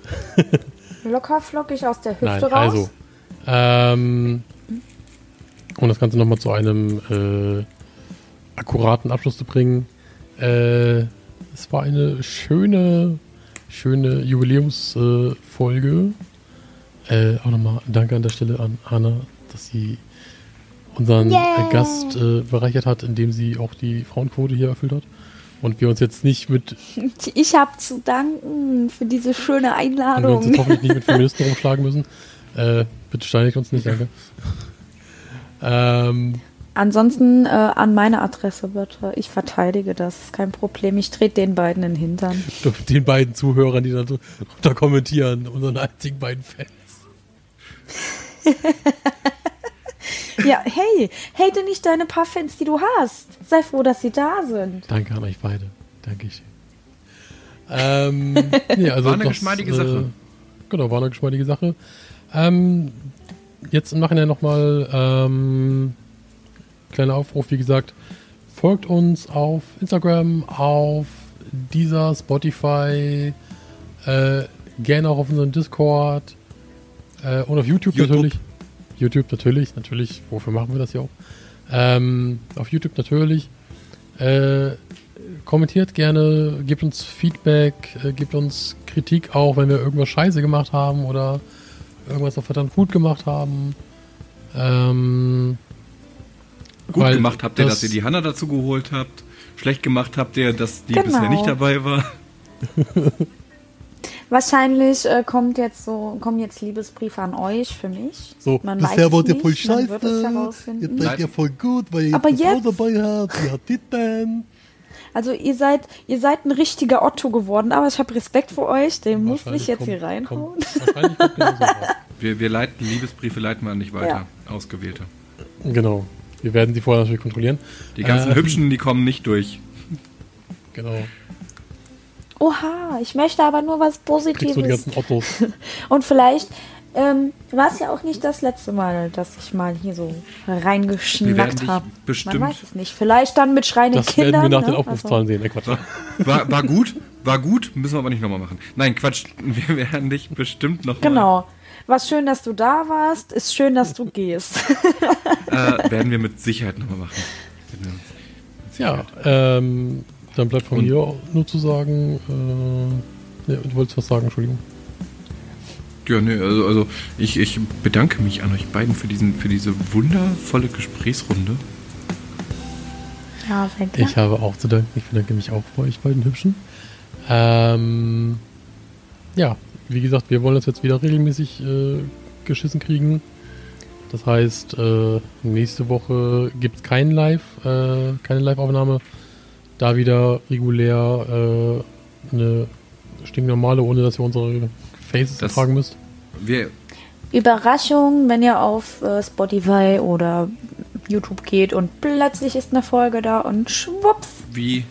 Locker flockig aus der Hüfte Nein, raus. also. Ähm, um das Ganze nochmal zu einem äh, akkuraten Abschluss zu bringen. Äh, es war eine schöne, schöne Jubiläumsfolge. Äh, auch nochmal Danke an der Stelle an Anna, dass sie unseren Yeah. äh, Gast äh, bereichert hat, indem sie auch die Frauenquote hier erfüllt hat. Und wir uns jetzt nicht mit, Ich habe zu danken für diese schöne und wir uns jetzt Einladung. hoffentlich nicht mit Feministen rumschlagen müssen. Äh, bitte steinigt uns nicht, danke. Ähm, Ansonsten äh, an meine Adresse bitte. Ich verteidige das, ist kein Problem. Ich trete den beiden in den Hintern. den beiden Zuhörern, die da drunter kommentieren, unseren einzigen beiden Fans. Ja, hey, hate nicht deine paar Fans, die du hast. Sei froh, dass sie da sind. Danke an euch beide. Danke schön. Ähm, nee, also War eine das, geschmeidige äh, Sache. Genau, war eine geschmeidige Sache. Ähm, jetzt im Nachhinein nochmal ähm, kleiner Aufruf, wie gesagt, folgt uns auf Instagram, auf dieser Spotify, äh, gerne auch auf unserem Discord äh, und auf YouTube, YouTube. natürlich. YouTube natürlich, natürlich. Wofür machen wir das ja auch? Ähm, auf YouTube natürlich. Äh, kommentiert gerne, gebt uns Feedback, äh, gebt uns Kritik auch, wenn wir irgendwas scheiße gemacht haben oder irgendwas noch verdammt gut gemacht haben. Ähm, Gut weil gemacht habt ihr, das- dass ihr die Hanna dazu geholt habt. Schlecht gemacht habt ihr, dass die Genau. bisher nicht dabei war. Wahrscheinlich äh, kommt jetzt so, kommen jetzt Liebesbriefe an euch für mich. So, Man bisher wart ihr nicht, voll man wird es scheiße, ihr seid ja voll gut, weil ihr Aber jetzt- dabei habt, die hat Titten. Also ihr seid, ihr seid ein richtiger Otto geworden, aber ich habe Respekt vor euch, den muss nicht jetzt kommt- hier reinhauen. kommt- Wahrscheinlich kommt. Wir, wir leiten Liebesbriefe, leiten wir an dich weiter. Ausgewählte. Genau. Wir werden sie vorher natürlich kontrollieren. Die ganzen Äh, Hübschen, die kommen nicht durch. Genau. Oha, ich möchte aber nur was Kriegst du die Positives. ganzen Ottos. Und vielleicht ähm, war es ja auch nicht das letzte Mal, dass ich mal hier so reingeschnackt habe. Man weiß es nicht. Vielleicht dann mit schreienden Das Kindern. werden wir nach den ne? Aufrufszahlen sehen. Ne, Quatsch. War, war gut, war gut, müssen wir aber nicht nochmal machen. Nein, Quatsch, wir werden dich bestimmt nochmal. Genau. War schön, dass du da warst. Ist schön, dass du gehst. Äh, werden wir mit Sicherheit nochmal machen. Mit Ja, Sicherheit. ähm, dann bleibt von Und- mir nur zu sagen, äh, ne, du wolltest was sagen, Entschuldigung. Ja, nee, also, also ich, ich bedanke mich an euch beiden für, diesen, für diese wundervolle Gesprächsrunde. Ja, sehr gerne. Ich habe auch zu danken. Ich bedanke mich auch bei euch beiden Hübschen. Ähm, ja, wie gesagt, wir wollen das jetzt wieder regelmäßig äh, geschissen kriegen. Das heißt, äh, nächste Woche gibt es keinen Live, äh, keine Live-Aufnahme. Da wieder regulär äh, eine stinknormale, ohne dass ihr unsere Faces Das- tragen müsst. Wir, Überraschung, wenn ihr auf äh, Spotify oder YouTube geht und plötzlich ist eine Folge da und schwupps wie,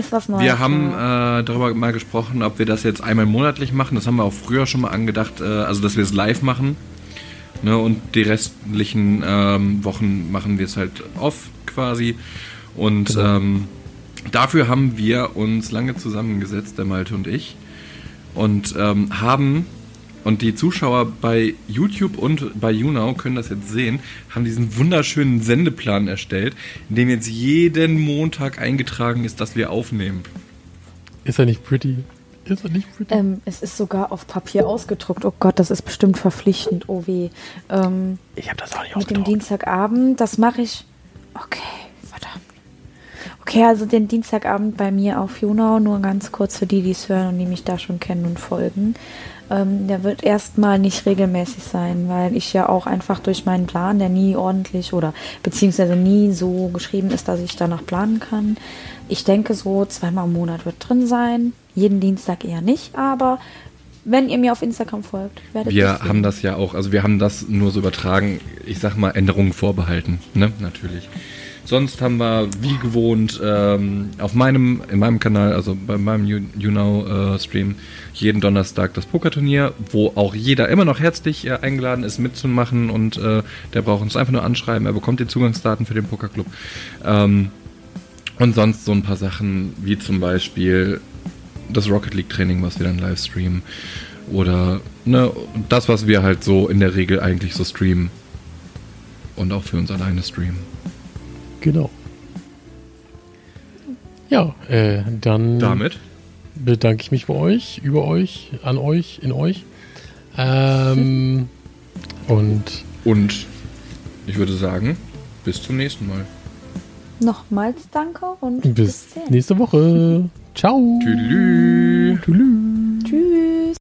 ist was Neues. wir haben da. äh, darüber mal gesprochen, ob wir das jetzt einmal monatlich machen. Das haben wir auch früher schon mal angedacht, äh, also dass wir es live machen. Ne, und die restlichen ähm, Wochen machen wir es halt off quasi. Und Genau. ähm, dafür haben wir uns lange zusammengesetzt, der Malte und ich. Und ähm, haben, und die Zuschauer bei YouTube und bei YouNow können das jetzt sehen, haben diesen wunderschönen Sendeplan erstellt, in dem jetzt jeden Montag eingetragen ist, dass wir aufnehmen. Ist er nicht pretty? Ist er nicht pretty? ähm, es ist sogar auf Papier ausgedruckt. Oh Gott, das ist bestimmt verpflichtend. Oh weh. Ähm, ich habe das auch nicht mit dem ausgedruckt. Dienstagabend, das mache ich. Okay, verdammt. Okay, also den Dienstagabend bei mir auf Junau, nur ganz kurz für die, die es hören und die mich da schon kennen und folgen. Ähm, der wird erstmal nicht regelmäßig sein, weil ich ja auch einfach durch meinen Plan, der nie ordentlich oder beziehungsweise nie so geschrieben ist, dass ich danach planen kann. Ich denke so zweimal im Monat wird drin sein. Jeden Dienstag eher nicht, aber wenn ihr mir auf Instagram folgt, werdet ihr Wir sehen. haben das ja auch, also wir haben das nur so übertragen, ich sag mal Änderungen vorbehalten, ne, natürlich. Sonst haben wir wie gewohnt ähm, auf meinem, in meinem Kanal, also bei meinem You, you Know äh, Stream, jeden Donnerstag das Pokerturnier, wo auch jeder immer noch herzlich äh, eingeladen ist mitzumachen und äh, der braucht uns einfach nur anschreiben, er bekommt die Zugangsdaten für den Pokerclub. Ähm, und sonst so ein paar Sachen, wie zum Beispiel das Rocket League Training, was wir dann live streamen. Oder ne, das, was wir halt so in der Regel eigentlich so streamen. Und auch für uns alleine streamen. Genau. Ja, äh, dann Damit bedanke ich mich bei euch, über euch, an euch, in euch. Ähm, und und ich würde sagen, bis zum nächsten Mal. Nochmals danke und bis dann. nächste Woche. Ciao. Tüdelü. Tschüss. Tschüss.